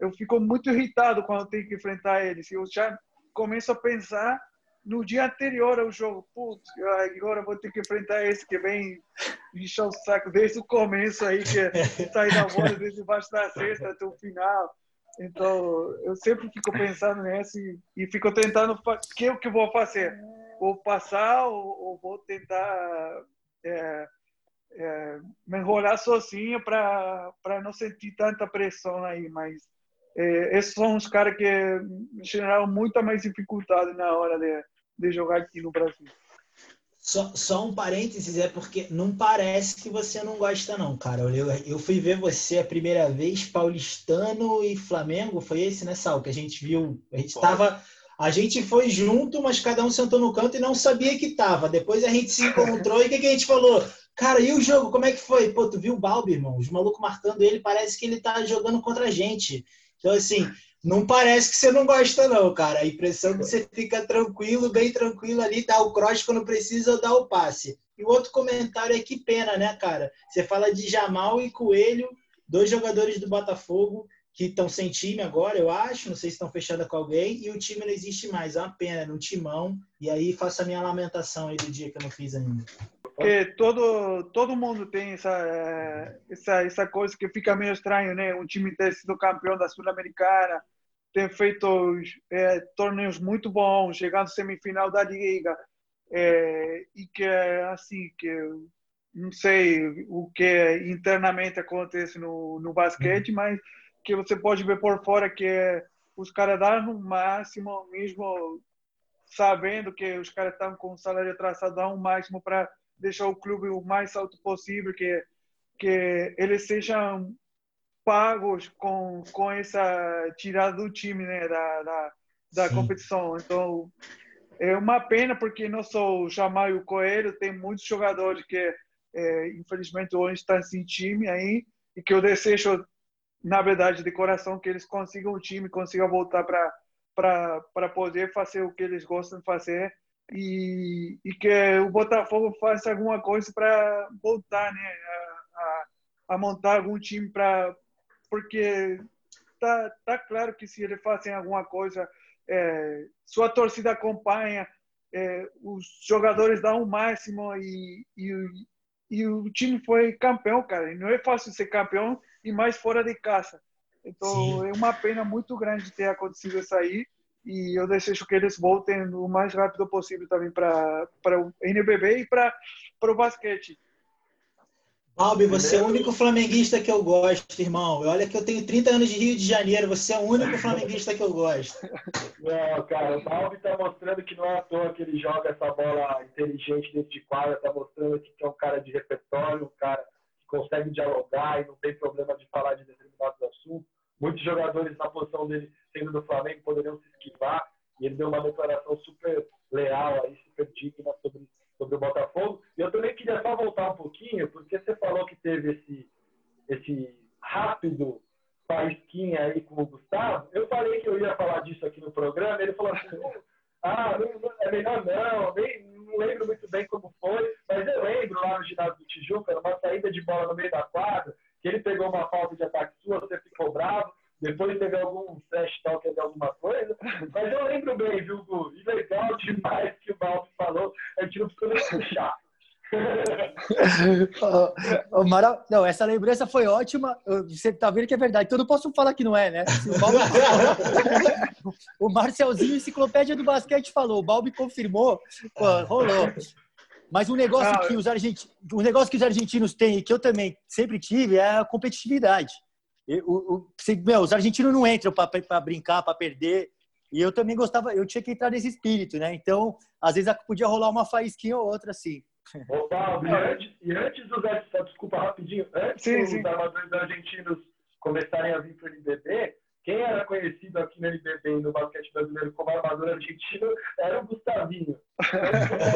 eu fico muito irritado quando tenho que enfrentar eles. Eu já começo a pensar no dia anterior ao jogo, putz, agora vou ter que enfrentar esse que vem encher o saco desde o começo aí, que sai da bola desde baixo da cesta até o final. Então, eu sempre fico pensando nisso e, e fico tentando, o que o que vou fazer? Vou passar ou, ou vou tentar é, é, me enrolar sozinho para não sentir tanta pressão aí, mas é, esses são os caras que geraram muita mais dificuldade na hora de, de jogar aqui no Brasil. Só, só um parênteses, é porque não parece que você não gosta, não, cara. Eu, eu fui ver você a primeira vez, paulistano e Flamengo, foi esse, né, Sal? Que a gente viu. A gente tava. A gente foi junto, mas cada um sentou no canto e não sabia que tava. Depois a gente se encontrou e o que, que a gente falou? Cara, e o jogo, como é que foi? Pô, tu viu o Balbi, irmão? Os malucos marcando ele, parece que ele tá jogando contra a gente. Então, assim, não parece que você não gosta, não, cara. A impressão é que você fica tranquilo, bem tranquilo ali, dá o cross quando precisa, dá o passe. E o outro comentário é que pena, né, cara? Você fala de Jamal e Coelho, dois jogadores do Botafogo que estão sem time agora, eu acho. Não sei se estão fechando com alguém. E o time não existe mais. É uma pena, no timão. E aí faço a minha lamentação aí do dia que eu não fiz ainda. Porque todo, todo mundo tem essa, eh, essa, essa coisa que fica meio estranho, né? Um time ter sido campeão da Sul-Americana, tem feito é, torneios muito bons, chegando semifinal da liga é, e que assim que não sei o que internamente acontece no, no basquete, uhum. mas que você pode ver por fora que os caras dão no máximo, mesmo sabendo que os caras estão com o salário atrasado, dão o máximo para deixar o clube o mais alto possível, que que eles sejam pagos com, com essa tirada do time, né, da, da, da competição. Então, é uma pena porque não sou o Jamal e o Coelho, tem muitos jogadores que, é, infelizmente, hoje estão sem time aí e que eu desejo, na verdade, de coração, que eles consigam o time, consigam voltar para para poder fazer o que eles gostam de fazer e, e que o Botafogo faça alguma coisa para voltar né, a, a, a montar algum time para porque tá, tá claro que se eles fazem alguma coisa, é, sua torcida acompanha, é, os jogadores dão o máximo e, e, e o time foi campeão, cara. E não é fácil ser campeão e mais fora de casa. Então Sim. é uma pena muito grande ter acontecido isso aí e eu desejo que eles voltem o mais rápido possível também para o NBB e para o basquete. Balbi, você é o único flamenguista que eu gosto, irmão. Olha que eu tenho 30 anos de Rio de Janeiro, você é o único flamenguista que eu gosto. Não, cara, o Balbi tá mostrando que não é à toa que ele joga essa bola inteligente dentro de quadra, tá mostrando que é um cara de repertório, um cara que consegue dialogar e não tem problema de falar de determinados assuntos. Muitos jogadores na posição dele, sendo do Flamengo, poderiam se esquivar, e ele deu uma declaração super leal aí, super digna sobre isso sobre o Botafogo. E eu também queria só voltar um pouquinho, porque você falou que teve esse, esse rápido faísquinha aí com o Gustavo. Eu falei que eu ia falar disso aqui no programa, ele falou assim, ah, não, é melhor não, nem, não lembro muito bem como foi, mas eu lembro lá no ginásio do Tijuca, uma saída de bola no meio da quadra, que ele pegou uma falta de ataque sua, você ficou bravo, depois teve algum trash talk de alguma coisa. Mas eu lembro bem, viu, Gu? E legal demais que o Balbi falou. A gente não precisa nem puxar. oh, Mara... Não, essa lembrança foi ótima. Você tá vendo que é verdade. Então eu não posso falar que não é, né? O, Balbi... o Marcelzinho, enciclopédia do basquete, falou. O Balbi confirmou. Pô, rolou. Mas um negócio, ah, que os argentinos, um negócio que os argentinos têm e que eu também sempre tive é a competitividade. O, o, meu, os argentinos não entram para brincar, para perder. E eu também gostava, eu tinha que entrar nesse espírito, né? Então, às vezes podia rolar uma faísquinha ou outra assim. Pablo, e antes, e antes dos desculpa rapidinho, antes sim, dos sim. armadores argentinos começarem a vir para o NBB, quem era conhecido aqui no NBB e no basquete brasileiro como armador argentino era o Gustavinho.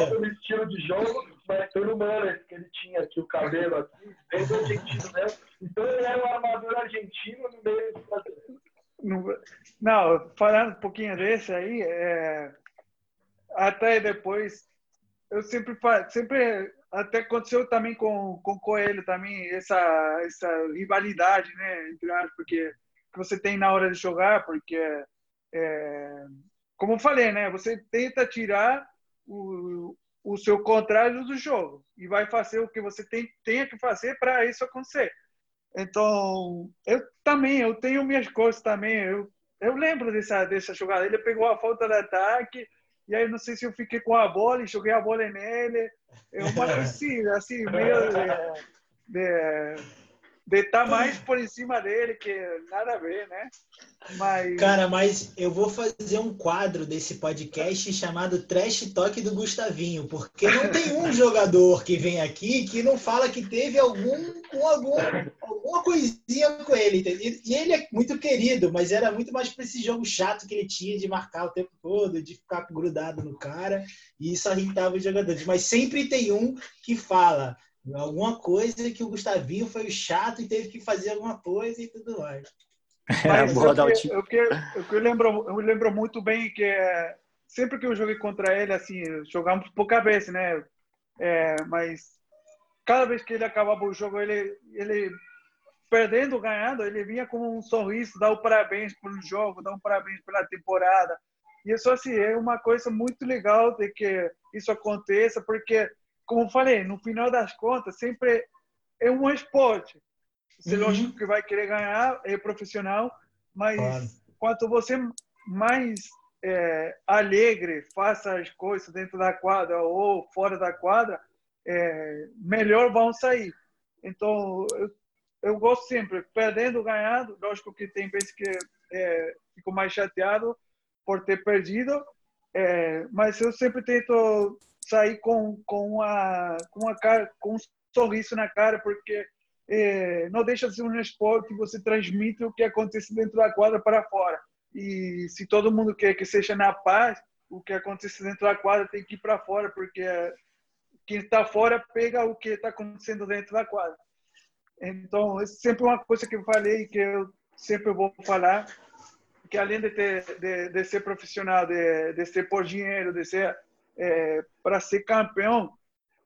Pelo estilo de jogo, mas pelo mullet que ele tinha aqui, o cabelo aqui, bem argentino mesmo. Então ele era um armador argentino no meio do brasileiro. Não, falando um pouquinho desse aí, é... até depois, eu sempre, sempre até aconteceu também com com Coelho também essa essa rivalidade, né, entre aspas, porque que você tem na hora de jogar, porque, é, como eu falei, né, você tenta tirar o, o seu contrário do jogo e vai fazer o que você tem, tenha que fazer para isso acontecer. Então, eu também, eu tenho minhas coisas também. Eu, eu lembro dessa, dessa jogada. Ele pegou a falta de ataque, e aí não sei se eu fiquei com a bola e joguei a bola nele. Eu, assim, assim, meio de, de, de estar tá mais por em cima dele, que nada a ver, né? Mas... Cara, mas eu vou fazer um quadro desse podcast chamado Trash Talk do Gustavinho, porque não tem um jogador que vem aqui que não fala que teve algum, algum alguma coisinha com ele. E ele é muito querido, mas era muito mais para esse jogo chato que ele tinha de marcar o tempo todo, de ficar grudado no cara, e isso irritava os jogadores. Mas sempre tem um que fala Alguma coisa que o Gustavinho foi chato e teve que fazer alguma coisa e tudo mais. Boa, eu, que, eu, que, eu, que eu, lembro, eu lembro muito bem que é, sempre que eu joguei contra ele, assim, jogamos por cabeça, né? É, mas cada vez que ele acabava o jogo, ele, ele perdendo ou ganhando, ele vinha com um sorriso, dar o parabéns pelo jogo, dar um parabéns pela temporada. E isso assim é uma coisa muito legal de que isso aconteça, porque como falei, no final das contas, sempre é um esporte. Você, uhum. lógico que vai querer ganhar, é profissional, mas claro. quanto você mais é, alegre faça as coisas dentro da quadra ou fora da quadra, é, melhor vão sair. Então, eu, eu gosto sempre, perdendo, ganhando. Lógico que tem vezes que é, fico mais chateado por ter perdido, é, mas eu sempre tento sair com, com, a, com, a cara, com um sorriso na cara, porque é, não deixa de ser um esporte você transmite o que acontece dentro da quadra para fora. E se todo mundo quer que seja na paz, o que acontece dentro da quadra tem que ir para fora, porque quem está fora pega o que está acontecendo dentro da quadra. Então, é sempre uma coisa que eu falei que eu sempre vou falar, que além de, ter, de, de ser profissional, de, de ser por dinheiro, de ser é, para ser campeão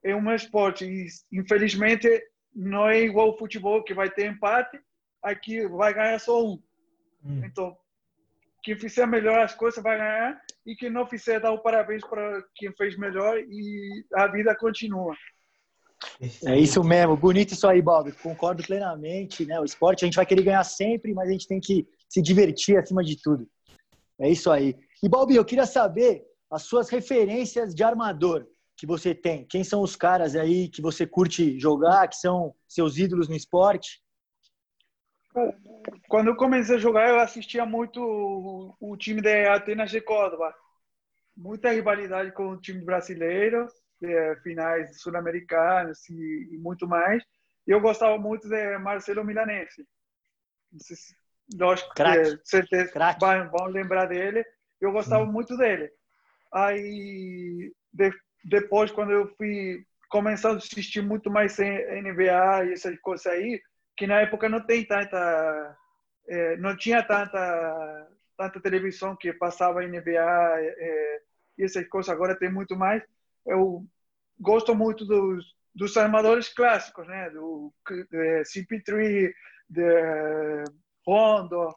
é um esporte. E, infelizmente, não é igual o futebol, que vai ter empate, aqui vai ganhar só um. Hum. Então, quem fizer melhor as coisas vai ganhar e quem não fizer dá o parabéns para quem fez melhor e a vida continua. É isso mesmo, bonito isso aí, Bob. Concordo plenamente, né? O esporte a gente vai querer ganhar sempre, mas a gente tem que se divertir acima de tudo. É isso aí. E Bob, eu queria saber as suas referências de armador que você tem. Quem são os caras aí que você curte jogar, que são seus ídolos no esporte? Quando eu comecei a jogar, eu assistia muito o, o time da Atenas de Córdoba. Muita rivalidade com o time brasileiro, é, finais sul-americanos e, e, muito mais. E eu gostava muito de Marcelo Milanese. Se, lógico que é, certeza vão, vão, lembrar dele. Eu gostava hum. muito dele. Aí, de, depois, quando eu fui começando a assistir muito mais NBA e essas coisas aí, que na época não tem tanta é, não tinha tanta tanta televisão que passava NBA é, e essas coisas agora tem muito mais. Eu gosto muito dos, dos armadores clássicos né? Do de CP3 de Rondo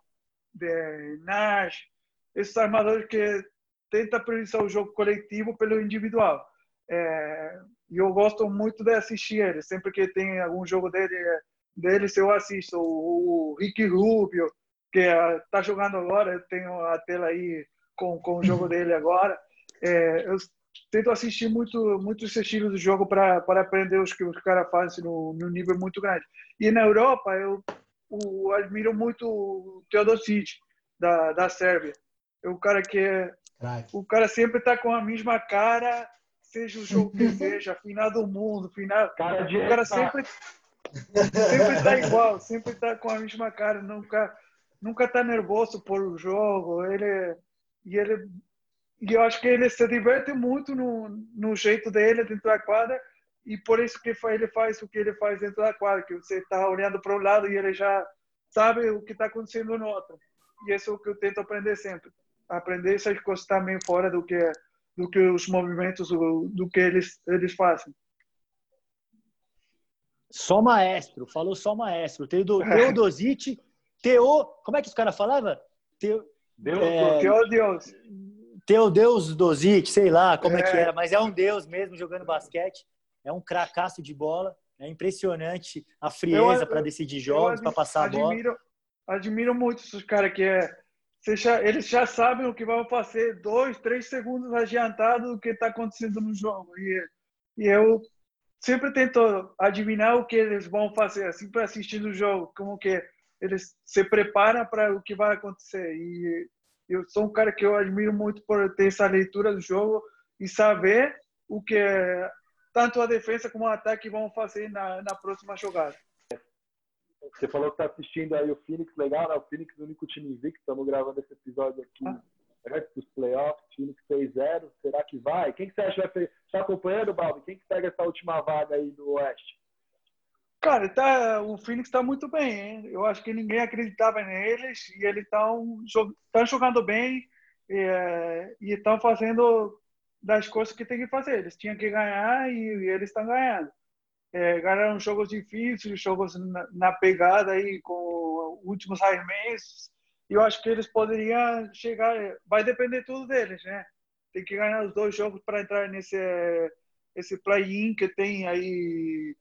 de Nash esses armadores que tenta priorizar o jogo coletivo pelo individual é, e eu gosto muito de assistir ele sempre que tem algum jogo dele deles eu assisto o, o Rick Rubio, que está jogando agora, eu tenho a tela aí com, com o jogo dele agora. É, eu tento assistir muito muito esse estilo de jogo para aprender os que os caras fazem no, no nível muito grande. E na Europa eu o, admiro muito o Teodosic da da Sérvia. É o cara que é, o cara sempre está com a mesma cara, seja o jogo que seja, final do mundo, final. Cara o cara sempre Sempre está igual, sempre está com a mesma cara, nunca nunca está nervoso por o jogo. Ele e ele e eu acho que ele se diverte muito no, no jeito dele dentro da quadra e por isso que ele faz o que ele faz dentro da quadra, que você está olhando para um lado e ele já sabe o que está acontecendo no outro. E isso é o que eu tento aprender sempre, aprender essas coisas também fora do que do que os movimentos do, do que eles eles fazem. Só maestro, falou só maestro. Teudo, Teodosite, Teo. Como é que os caras falavam? Teo, Deus, é, Teodeus. Teodeus Dosite, sei lá como é. é. que era, mas é um deus mesmo jogando basquete. É um cracaço de bola. É impressionante a frieza para decidir jogos, para passar admiro, a bola. Admiro muito esses caras que é. Já, eles já sabem o que vão fazer dois, três segundos adiantado do que está acontecendo no jogo. E, e eu sempre tento adivinhar o que eles vão fazer, assim, para assistir o jogo, como que eles se preparam para o que vai acontecer. E eu sou um cara que eu admiro muito por ter essa leitura do jogo e saber o que tanto a defesa como o ataque vão fazer na, na próxima jogada. Você falou que está assistindo aí o Phoenix, legal, né? O Phoenix é o único time invicto, estamos gravando esse episódio aqui. Ah antes dos playoffs, fez zero, será que vai? Quem que você acha que vai Está acompanhando, Balbi? Quem que pega essa última vaga aí do Oeste? Cara, tá, o Phoenix está muito bem, hein? Eu acho que ninguém acreditava neles e eles estão tá jogando bem é, e estão fazendo das coisas que tem que fazer. Eles tinham que ganhar e, e eles estão ganhando. É, ganharam jogos difíceis, jogos na, na pegada aí com últimos arremessos e eu acho que eles poderiam chegar. Vai depender tudo deles, né? Tem que ganhar os dois jogos para entrar nesse esse play-in que tem aí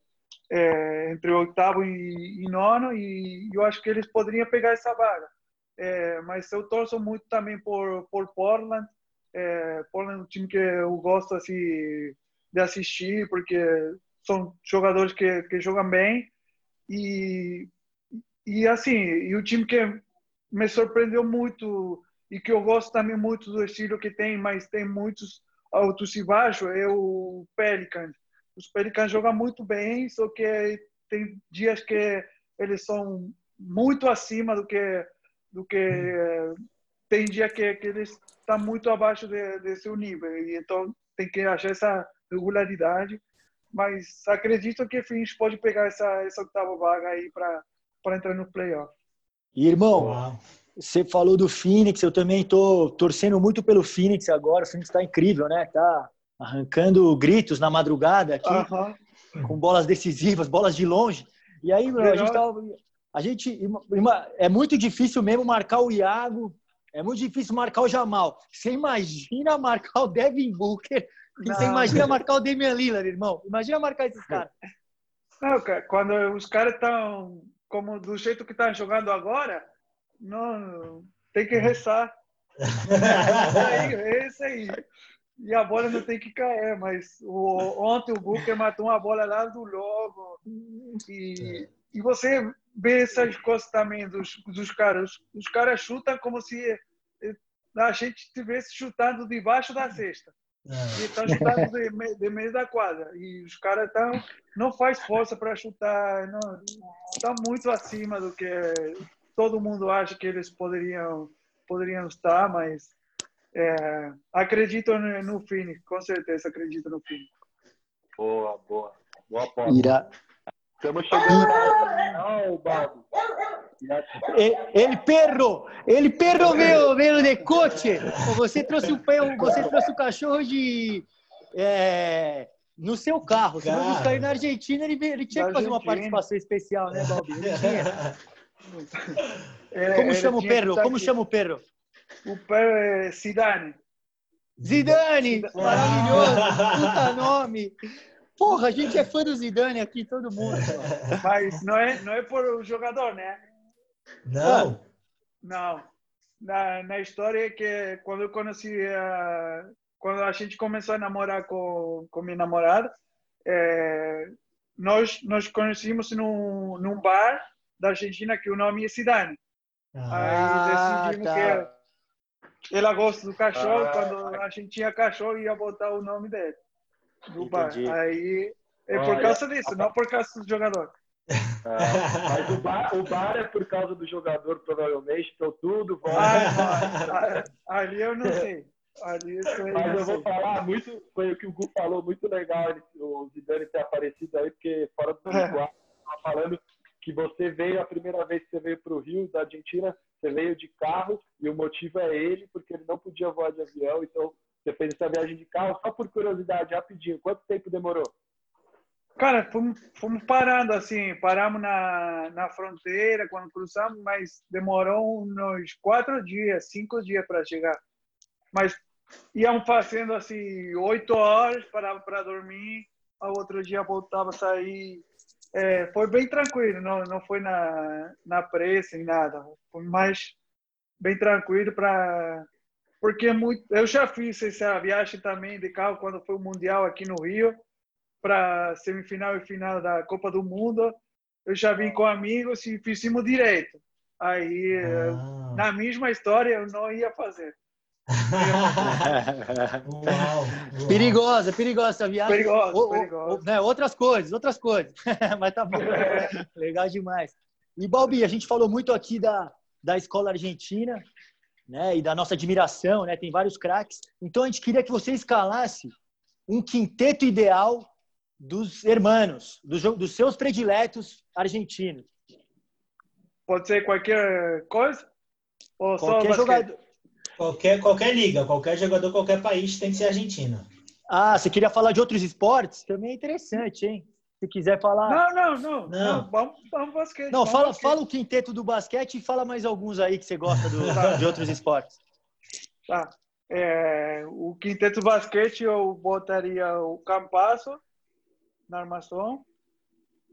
é, entre oitavo e, e, nono. E eu acho que eles poderiam pegar essa vaga. É, mas eu torço muito também por, por Portland. É, Portland é um time que eu gosto assim, de assistir, porque são jogadores que, que jogam bem. E, e assim, e o time que me surpreendeu muito e que eu gosto também muito do estilo que tem, mas tem muitos altos e baixos, é o Pelicans. Os Pelicans jogam muito bem, só que tem dias que eles são muito acima do que do que tem dia que, que eles estão muito abaixo de, de seu nível e então tem que achar essa regularidade mas acredito que o Fins pode pegar essa essa oitava vaga aí para para entrar no playoff irmão, Uau. você falou do Phoenix, eu também estou torcendo muito pelo Phoenix agora. O Phoenix está incrível, né? Tá arrancando gritos na madrugada aqui, uh -huh. com bolas decisivas, bolas de longe. E aí, meu, a gente, tava, a gente é muito difícil mesmo marcar o Iago É muito difícil marcar o Jamal. Você imagina marcar o Devin Booker você imagina marcar o Damian Lillard, irmão. Imagina marcar esses caras. Não, cara, quando os caras estão como do jeito que estão jogando agora, não tem que rezar. é isso aí. E a bola não tem que cair, mas o, ontem o Booker matou uma bola lá do logo. E, e você vê essas coisas também dos, dos caras. Os, os caras chutam como se a gente estivesse chutando debaixo da cesta. É. E estão chutando de, de meio da quadra. E os caras estão. Não faz força para chutar. Não, estão muito acima do que todo mundo acha que eles poderiam, poderiam estar, mas é, acredito no Phoenix, com certeza acredito no Phoenix. Boa, boa. Boa aposta. Estamos chegando ao Baldo. Ele perro, ele perro veio, veio de coche. Você trouxe o você trouxe o cachorro de é, no seu carro. Você vai buscar ele na Argentina, ele, ele tinha que fazer uma participação especial, né, Balbi? É, Como chama o perro? Como chama o perro? O perro é Zidane. Zidane! Maravilhoso! Puta nome! Porra, a gente é fã do Zidane aqui, todo mundo. Mas não é, não é por o jogador, né? Não. Não. Na, na história é que quando eu conheci a, quando a gente começou a namorar com, com minha namorada, é, nós nos conhecemos num, num bar da Argentina que o nome é Zidane. Ah, Aí decidimos tá. que ela gosta do cachorro, ah, quando a gente tinha cachorro ia botar o nome dele no Entendi. bar. Aí é por causa disso, não por causa do jogador. É, mas o bar, o bar é por causa do jogador, provavelmente, então tudo volta. Ah, ali eu não sei. Ali eu mas eu vou falar muito, foi o que o Gu falou, muito legal o Zidane ter aparecido aí, porque fora do Uruguai, tá falando que você veio a primeira vez que você veio para o Rio, da Argentina, você veio de carro e o motivo é ele, porque ele não podia voar de avião, então você fez essa viagem de carro. Só por curiosidade, rapidinho, quanto tempo demorou? Cara, fomos, fomos parando assim, paramos na, na fronteira quando cruzamos, mas demorou uns quatro dias, cinco dias para chegar. Mas iam fazendo assim, oito horas, parava para dormir, ao outro dia voltava a sair. É, foi bem tranquilo, não, não foi na, na pressa nem nada. Foi mais bem tranquilo para porque muito, eu já fiz essa viagem também de carro quando foi o mundial aqui no Rio para semifinal e final da Copa do Mundo. Eu já vim com amigos e fizemos direito. Aí, ah. na mesma história, eu não ia fazer. uau, uau. Perigosa, perigosa essa viagem. Perigosa, o, perigosa. O, né, outras coisas, outras coisas. Mas tá bom. Legal demais. E, Balbi, a gente falou muito aqui da, da escola argentina, né? E da nossa admiração, né? Tem vários craques. Então, a gente queria que você escalasse um quinteto ideal dos hermanos, dos, dos seus prediletos argentinos. Pode ser qualquer coisa? Ou qualquer jogador. Qualquer, qualquer liga, qualquer jogador, qualquer país tem que ser argentino. Ah, você queria falar de outros esportes? Também é interessante, hein? Se quiser falar. Não, não, não. não. não vamos, vamos basquete. Não, vamos fala, basquete. fala o quinteto do basquete e fala mais alguns aí que você gosta do, tá. de outros esportes. Tá. É, o quinteto do basquete eu botaria o Campasso, na armação.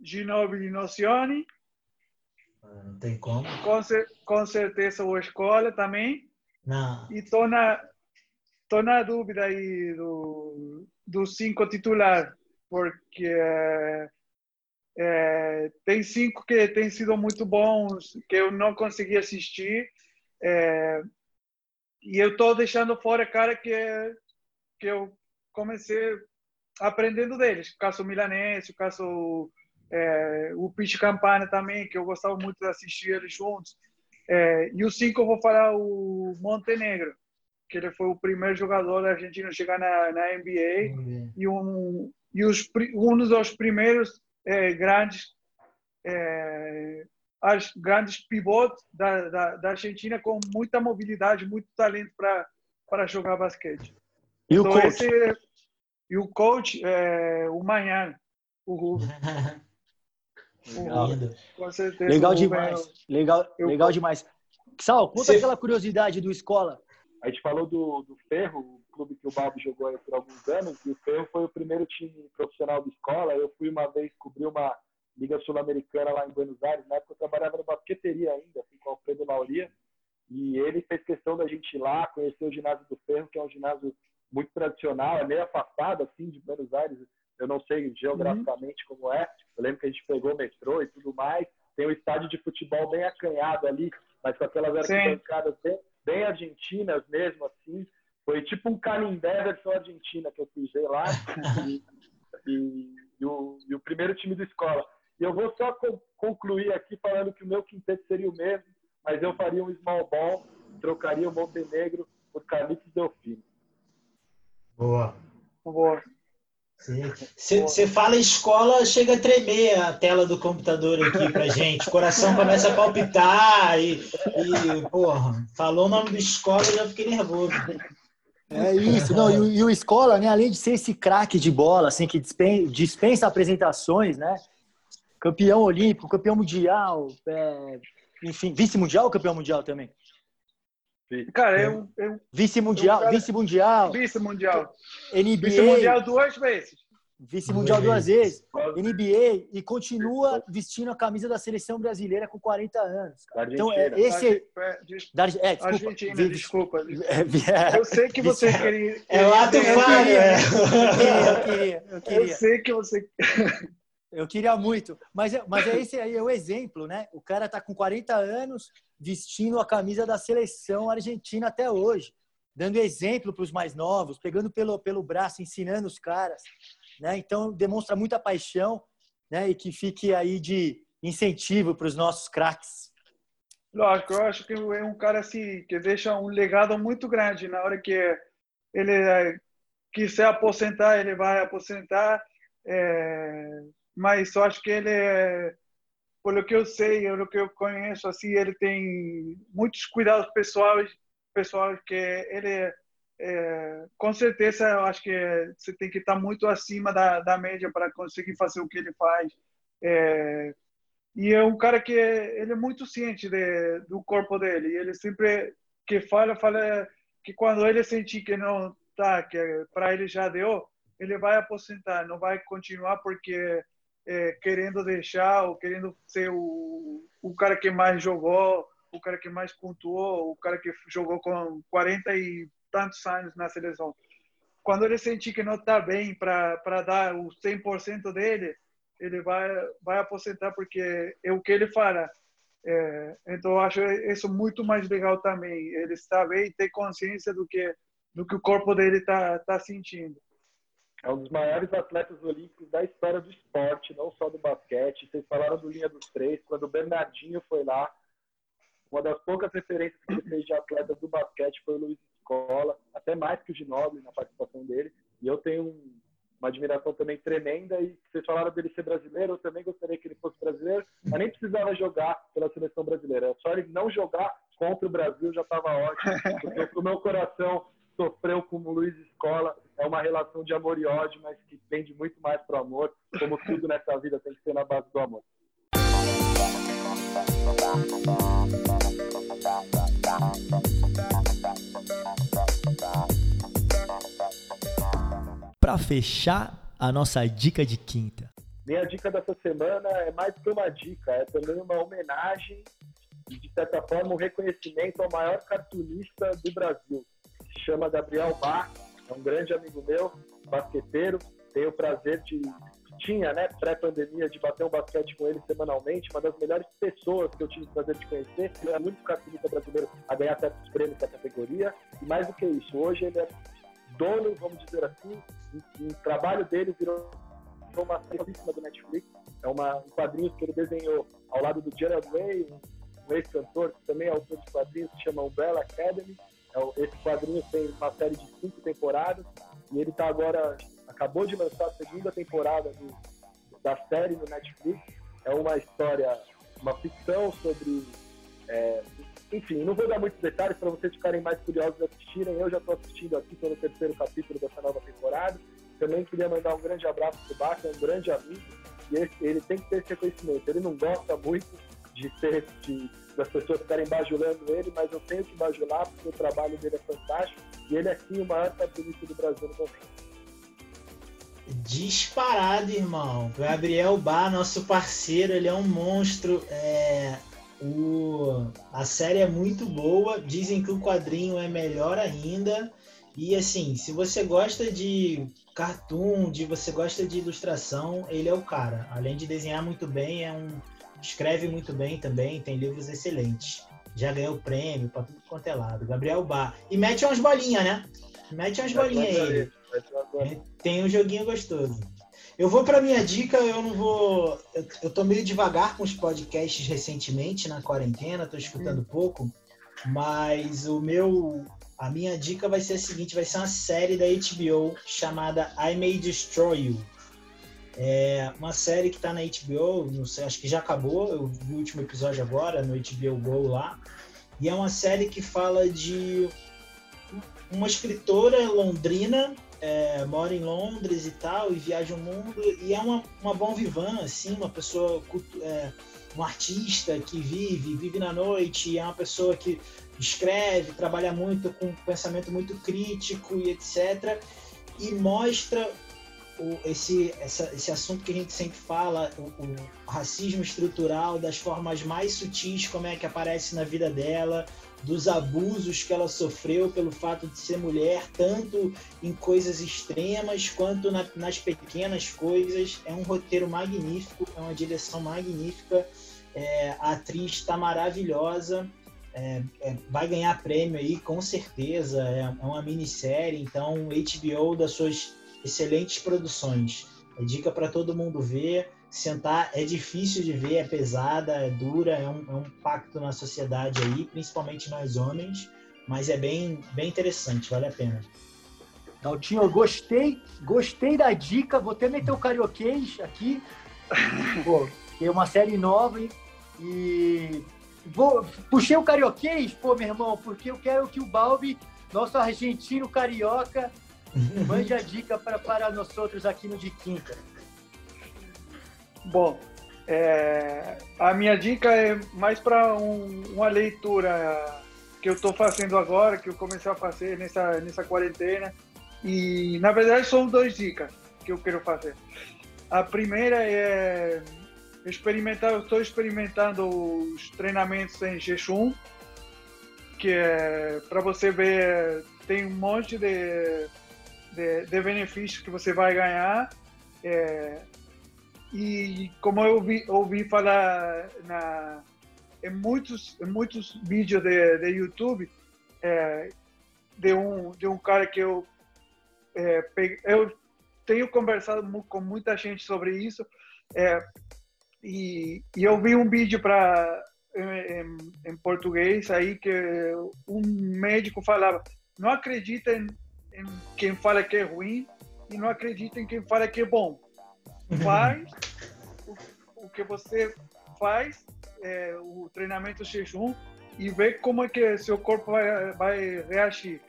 Ginobili Nocioni. Ah, não tem como. Com, com certeza o Escola também. Não. E tô na, tô na dúvida aí do, do cinco titular, porque é, é, tem cinco que têm sido muito bons, que eu não consegui assistir. É, e eu tô deixando fora cara que, que eu comecei aprendendo deles. O caso Milanense, o caso é, o Pitch Campana também, que eu gostava muito de assistir eles juntos. É, e o cinco eu vou falar o Montenegro, que ele foi o primeiro jogador argentino a chegar na, na NBA uhum. e um e os um dos primeiros é, grandes é, as grandes pivotes da, da, da, Argentina com muita mobilidade, muito talento para para jogar basquete. E então, o coach? Esse, e o coach, é, o Manhã, o Rubio. Legal, legal demais. Legal, eu, legal demais. Sal, conta Sim. aquela curiosidade do escola. A gente falou do, do Ferro, o clube que o Balbi jogou aí por alguns anos, e o Ferro foi o primeiro time profissional da escola. Eu fui uma vez cobrir uma Liga Sul-Americana lá em Buenos Aires. Na época eu trabalhava numa basqueteria ainda, assim, com o Alfredo Lauria. E ele fez questão da gente ir lá, conhecer o ginásio do Ferro, que é um ginásio muito tradicional, é meio afastado, assim, de Buenos Aires. Eu não sei geograficamente uhum. como é. Eu lembro que a gente pegou o metrô e tudo mais. Tem um estádio de futebol bem acanhado ali, mas com aquelas arquibancadas bem, bem argentinas mesmo, assim. Foi tipo um Canindé versão argentina que eu fiz lá. e, e, e, o, e o primeiro time da escola. E eu vou só concluir aqui falando que o meu quinteto seria o mesmo, mas eu faria um small ball, trocaria o Montenegro por Carlitos Delfino. Boa. Boa. Você fala escola, chega a tremer a tela do computador aqui pra gente. O coração começa a palpitar e, e porra, falou o nome do escola e já fiquei nervoso. É isso, não, e, o, e o escola, né, além de ser esse craque de bola, assim, que dispensa, dispensa apresentações, né? Campeão olímpico, campeão mundial, é, enfim, vice-mundial ou campeão mundial também? Cara, eu. eu vice-mundial, eu, vice-mundial. Vice-mundial. NBA. Vice-mundial duas vezes. Vice-mundial duas vezes. NBA e continua vestindo a camisa da seleção brasileira com 40 anos. Então, é, esse. Da, é, desculpa. Argentina, desculpa. É, eu sei que você queria. É o ato falho. É. Eu queria, eu queria, eu queria. Eu sei que você. Eu queria muito. Mas, é, mas é esse aí é o exemplo, né? O cara tá com 40 anos vestindo a camisa da seleção argentina até hoje, dando exemplo para os mais novos, pegando pelo, pelo braço, ensinando os caras. Né? Então, demonstra muita paixão né? e que fique aí de incentivo para os nossos craques. Lógico, eu acho que é um cara assim, que deixa um legado muito grande. Na hora que ele é, quiser aposentar, ele vai aposentar. É, mas eu acho que ele é, pelo que eu sei, pelo que eu conheço, assim, ele tem muitos cuidados pessoais, pessoais que ele é, com certeza eu acho que você tem que estar muito acima da, da média para conseguir fazer o que ele faz. É, e é um cara que ele é muito ciente de, do corpo dele. ele sempre que fala, fala que quando ele sentir que não tá, que para ele já deu, ele vai aposentar, não vai continuar porque é, querendo deixar ou querendo ser o, o cara que mais jogou, o cara que mais pontuou, o cara que jogou com 40 e tantos anos na seleção. Quando ele sentir que não está bem para dar o 100% dele, ele vai vai aposentar porque é o que ele fala. É, então eu acho isso muito mais legal também. Ele bem e ter consciência do que do que o corpo dele está tá sentindo. É um dos maiores atletas olímpicos da história do esporte, não só do basquete. Vocês falaram do linha dos três. Quando o Bernardinho foi lá, uma das poucas referências que fez de atleta do basquete foi o Luiz Escola, até mais que o Ginóbili na participação dele. E eu tenho um, uma admiração também tremenda. E vocês falaram dele ser brasileiro, eu também gostaria que ele fosse brasileiro, mas nem precisava jogar pela seleção brasileira. Só ele não jogar contra o Brasil já estava ótimo, porque o meu coração sofreu como Luiz Escola. É uma relação de amor e ódio, mas que tende muito mais para o amor, como tudo nessa vida tem que ser na base do amor. Para fechar a nossa dica de quinta. Minha dica dessa semana é mais que uma dica, é também uma homenagem e, de certa forma, um reconhecimento ao maior cartunista do Brasil, chama Gabriel Bach, é um grande amigo meu, basqueteiro. Tenho o prazer de tinha, né, pré-pandemia, de bater um basquete com ele semanalmente, uma das melhores pessoas que eu tive o prazer de conhecer. Ele é o único brasileiro a ganhar certos prêmios da categoria. E mais do que isso, hoje ele é dono, vamos dizer assim, o trabalho dele virou uma série do Netflix. É uma, um quadrinho que ele desenhou ao lado do Gerard Way, um ex-cantor que também é autor de quadrinhos, que chama Umbrella Academy. É esse quadrinho tem uma série de cinco temporadas e ele está agora acabou de lançar a segunda temporada do, da série no Netflix. É uma história, uma ficção sobre, é, enfim, não vou dar muitos detalhes para vocês ficarem mais curiosos de assistirem. Eu já estou assistindo aqui, no terceiro capítulo dessa nova temporada. Também queria mandar um grande abraço para o Baca, um grande amigo. E ele, ele tem que ter esse reconhecimento. Ele não gosta muito de ser, de, das pessoas ficarem bajulando ele, mas eu tenho que bajular porque o trabalho dele é fantástico e ele é sim o maior cartunista do Brasil no momento. Disparado, irmão. Gabriel Bar, nosso parceiro, ele é um monstro. É, o, a série é muito boa. Dizem que o quadrinho é melhor ainda. E assim, se você gosta de cartoon, de você gosta de ilustração, ele é o cara. Além de desenhar muito bem, é um escreve muito bem também, tem livros excelentes. Já ganhou prêmio para tudo quanto é lado. Gabriel Bar. E mete umas bolinhas, né? Mete umas bolinhas aí. Tem um joguinho gostoso. Eu vou para minha dica, eu não vou. Eu, eu tô meio devagar com os podcasts recentemente na quarentena, tô escutando hum. pouco, mas o meu. A minha dica vai ser a seguinte: vai ser uma série da HBO chamada I May Destroy You. É uma série que tá na HBO, não sei, acho que já acabou, eu vi o último episódio agora no HBO Go lá. E é uma série que fala de uma escritora londrina é, mora em Londres e tal, e viaja o mundo, e é uma, uma bom vivant, assim, uma pessoa, é, um artista que vive, vive na noite, é uma pessoa que escreve, trabalha muito com um pensamento muito crítico e etc. E mostra o, esse, essa, esse assunto que a gente sempre fala, o, o, racismo estrutural, das formas mais sutis, como é que aparece na vida dela, dos abusos que ela sofreu pelo fato de ser mulher, tanto em coisas extremas quanto na, nas pequenas coisas. É um roteiro magnífico, é uma direção magnífica. É, a atriz está maravilhosa. É, é, vai ganhar prêmio aí, com certeza. É, é uma minissérie, então HBO das suas excelentes produções. É dica para todo mundo ver sentar é difícil de ver, é pesada, é dura, é um, é um pacto na sociedade aí, principalmente nós homens, mas é bem, bem interessante, vale a pena. Daltinho, eu gostei, gostei da dica, vou até meter o carioquês aqui. Pô, tem uma série nova e vou, puxei o carioquês, pô, meu irmão, porque eu quero que o Balbi, nosso argentino carioca, mande a dica para, para nós outros aqui no de quinta. Bom, é, a minha dica é mais para um, uma leitura que eu estou fazendo agora, que eu comecei a fazer nessa, nessa quarentena. E, na verdade, são duas dicas que eu quero fazer. A primeira é experimentar, eu estou experimentando os treinamentos em jejum, que é para você ver, tem um monte de, de, de benefícios que você vai ganhar. É, e como eu ouvi, ouvi falar na, em, muitos, em muitos vídeos de, de YouTube, é, de, um, de um cara que eu, é, peguei, eu tenho conversado com muita gente sobre isso, é, e, e, eu vi um vídeo para em, em, português aí que um médico falava não acredita em, em quem fala que é ruim e não acredita em quem fala que é bom faz o, o que você faz, é, o treinamento jejum, e vê como é que seu corpo vai, vai reagir.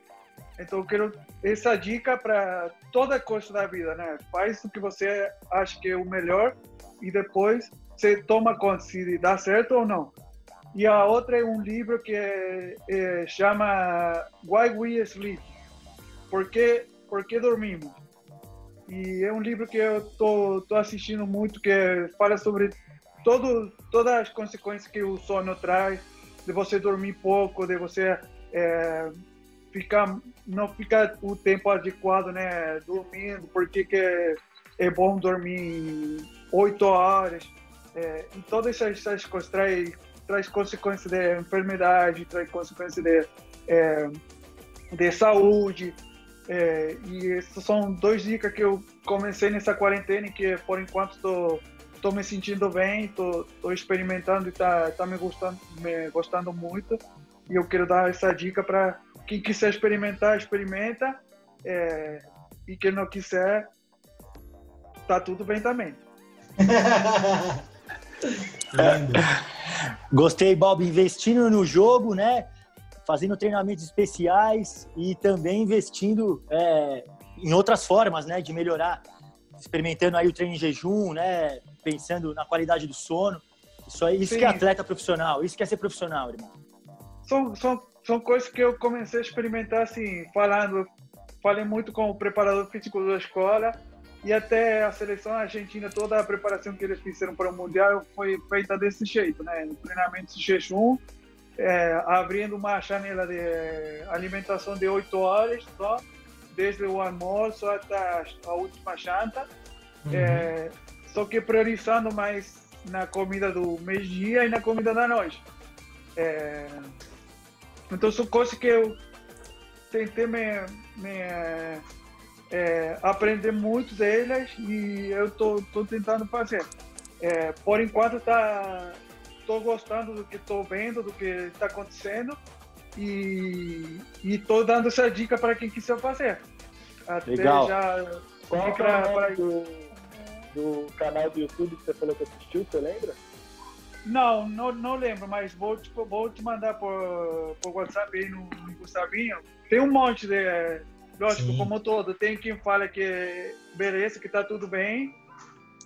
Então, eu quero essa dica para toda coisa da vida, né? Faz o que você acha que é o melhor e depois você toma conta se dá certo ou não. E a outra é um livro que é, é, chama Why We Sleep. Por que, por que dormimos? E é um livro que eu tô, tô assistindo muito, que fala sobre todo, todas as consequências que o sono traz, de você dormir pouco, de você é, ficar, não ficar o tempo adequado, né, dormindo, porque que é, bom dormir oito horas. É, e todas essas, essas coisas traz, traz consequências de enfermidade, traz consequências de, é, de saúde. É, e essas são dois dicas que eu comecei nessa quarentena e que por enquanto estou tô, tô me sentindo bem, tô, tô experimentando e tá, tá me gostando, me gostando muito. E eu quero dar essa dica para quem quiser experimentar, experimenta. É, e quem não quiser, tá tudo bem também. Gostei, Bob, investindo no jogo, né? Fazendo treinamentos especiais e também investindo é, em outras formas, né, de melhorar, experimentando aí o treino em jejum, né, pensando na qualidade do sono. Isso, aí, isso que é atleta profissional, isso que é ser profissional, irmão. São, são, são coisas que eu comecei a experimentar, assim, falando. Falei muito com o preparador físico da escola e até a seleção argentina, toda a preparação que eles fizeram para o Mundial foi feita desse jeito, né? Treinamento de jejum, é, abrindo uma janela de alimentação de 8 horas só, desde o almoço até a última janta, uhum. é, só que priorizando mais na comida do meio-dia e na comida da noite. É, então são coisas que eu tentei me, me é, aprender muito delas e eu tô tentando fazer. É, por enquanto tá tô gostando do que estou vendo, do que está acontecendo e estou dando essa dica para quem quiser fazer. Até Legal. já qual pra, pra... Do, do canal do YouTube que você falou que assistiu, você lembra? Não, não, não lembro, mas vou, tipo, vou te mandar por, por WhatsApp aí no, no Gustavinho. Tem um monte de. Lógico, Sim. como todo, tem quem fala que beleza, que tá tudo bem,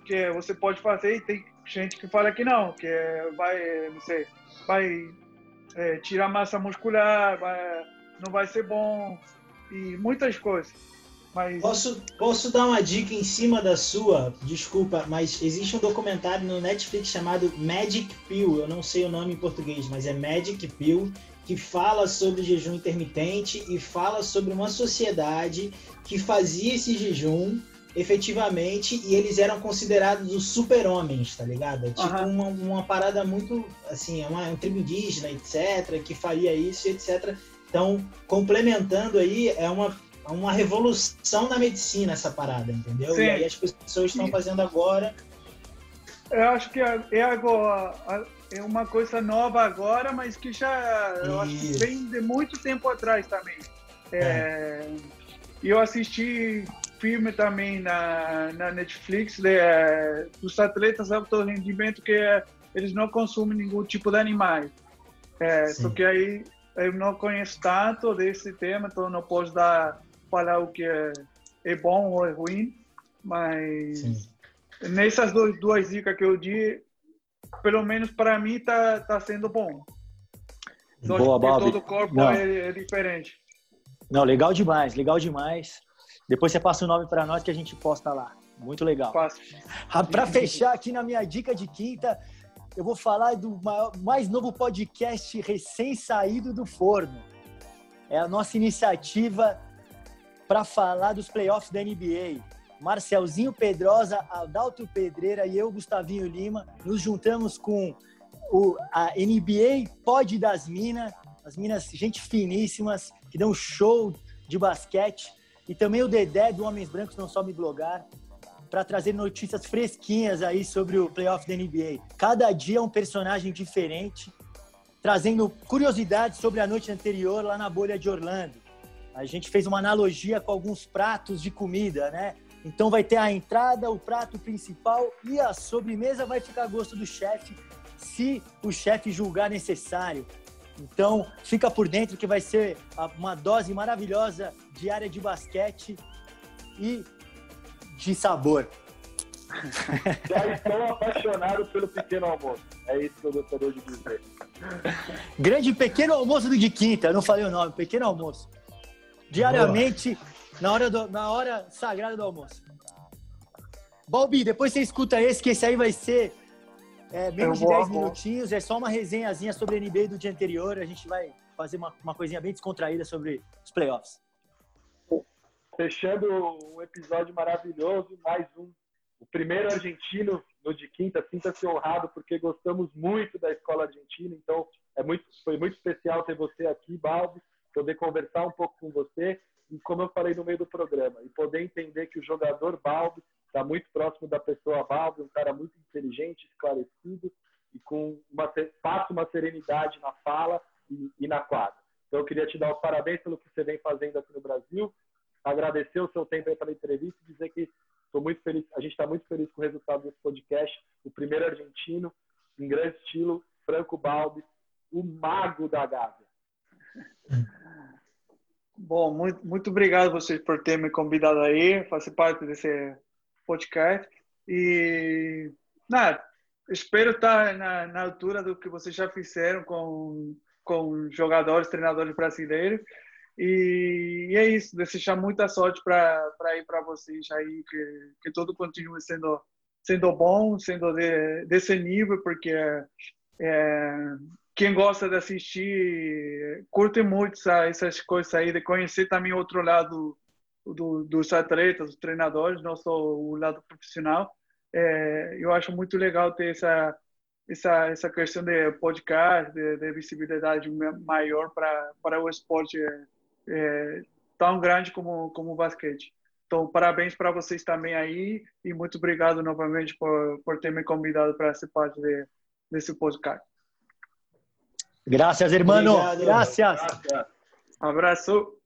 que você pode fazer, e tem gente que fala que não, que vai, não sei, vai é, tirar massa muscular, vai, não vai ser bom, e muitas coisas. Mas... Posso, posso dar uma dica em cima da sua? Desculpa, mas existe um documentário no Netflix chamado Magic Pill. Eu não sei o nome em português, mas é Magic Pill, que fala sobre jejum intermitente e fala sobre uma sociedade que fazia esse jejum efetivamente e eles eram considerados os super-homens, tá ligado? É tipo uhum. uma, uma parada muito, assim, é uma, um tribo indígena, etc., que faria isso, etc. Então, complementando aí, é uma uma revolução na medicina essa parada, entendeu? Sim. E aí as pessoas estão fazendo agora. Eu acho que é, é agora é uma coisa nova agora, mas que já eu acho que vem de muito tempo atrás também. É, é. Eu assisti filme também na, na Netflix de, é, dos atletas de alto rendimento que é, eles não consumem nenhum tipo de animais. É, só que aí eu não conheço tanto desse tema, então não posso dar falar o que é, é bom ou é ruim, mas Sim. nessas duas, duas dicas que eu di, pelo menos para mim tá tá sendo bom. Só Boa, Bob. Todo o corpo é, é, diferente. Não, legal demais, legal demais. Depois você passa o nome para nós que a gente posta lá. Muito legal. Para fechar aqui na minha dica de quinta, eu vou falar do mais novo podcast recém-saído do forno. É a nossa iniciativa para falar dos playoffs da NBA. Marcelzinho Pedrosa, Adalto Pedreira e eu, Gustavinho Lima, nos juntamos com o, a NBA Pod das Minas, as minas, gente finíssimas, que dão show de basquete, e também o Dedé do Homens Brancos Não Sobe Blogar, para trazer notícias fresquinhas aí sobre o playoff da NBA. Cada dia é um personagem diferente, trazendo curiosidades sobre a noite anterior lá na bolha de Orlando. A gente fez uma analogia com alguns pratos de comida, né? Então vai ter a entrada, o prato principal e a sobremesa vai ficar a gosto do chefe, se o chefe julgar necessário. Então fica por dentro que vai ser uma dose maravilhosa diária de basquete e de sabor. Já estou apaixonado pelo pequeno almoço. É isso que eu gostaria de dizer. Grande pequeno almoço do de quinta, eu não falei o nome, pequeno almoço diariamente na hora, do, na hora sagrada do almoço. Balbi, depois você escuta esse, que esse aí vai ser é, menos de 10 minutinhos, é só uma resenhazinha sobre a NBA do dia anterior. A gente vai fazer uma, uma coisinha bem descontraída sobre os playoffs. Fechando um episódio maravilhoso, mais um. O primeiro argentino no de quinta, sinta-se honrado, porque gostamos muito da escola argentina, então é muito, foi muito especial ter você aqui, Balbi poder conversar um pouco com você e, como eu falei no meio do programa, e poder entender que o jogador Balbi está muito próximo da pessoa Balbi, um cara muito inteligente, esclarecido e com uma passa uma serenidade na fala e, e na quadra. Então, eu queria te dar os parabéns pelo que você vem fazendo aqui no Brasil, agradecer o seu tempo aí pela entrevista e dizer que estou muito feliz, a gente está muito feliz com o resultado desse podcast, o primeiro argentino, em grande estilo, Franco Balbi, o mago da Gávea. Bom, muito, muito obrigado vocês por ter me convidado aí, fazer parte desse podcast. E, nada, espero estar na, na altura do que vocês já fizeram com, com jogadores, treinadores brasileiros. E, e é isso, desejar muita sorte para ir para vocês aí, que, que tudo continue sendo, sendo bom, sendo de, desse nível, porque é, quem gosta de assistir curte muito essa, essas coisas aí, de conhecer também outro lado do, dos atletas, dos treinadores, não só o lado profissional. É, eu acho muito legal ter essa essa essa questão de podcast, de, de visibilidade maior para para o esporte é, tão grande como como o basquete. Então, parabéns para vocês também aí e muito obrigado novamente por, por ter me convidado para ser parte de, desse podcast. Graças, hermano. Gracias. Abraço.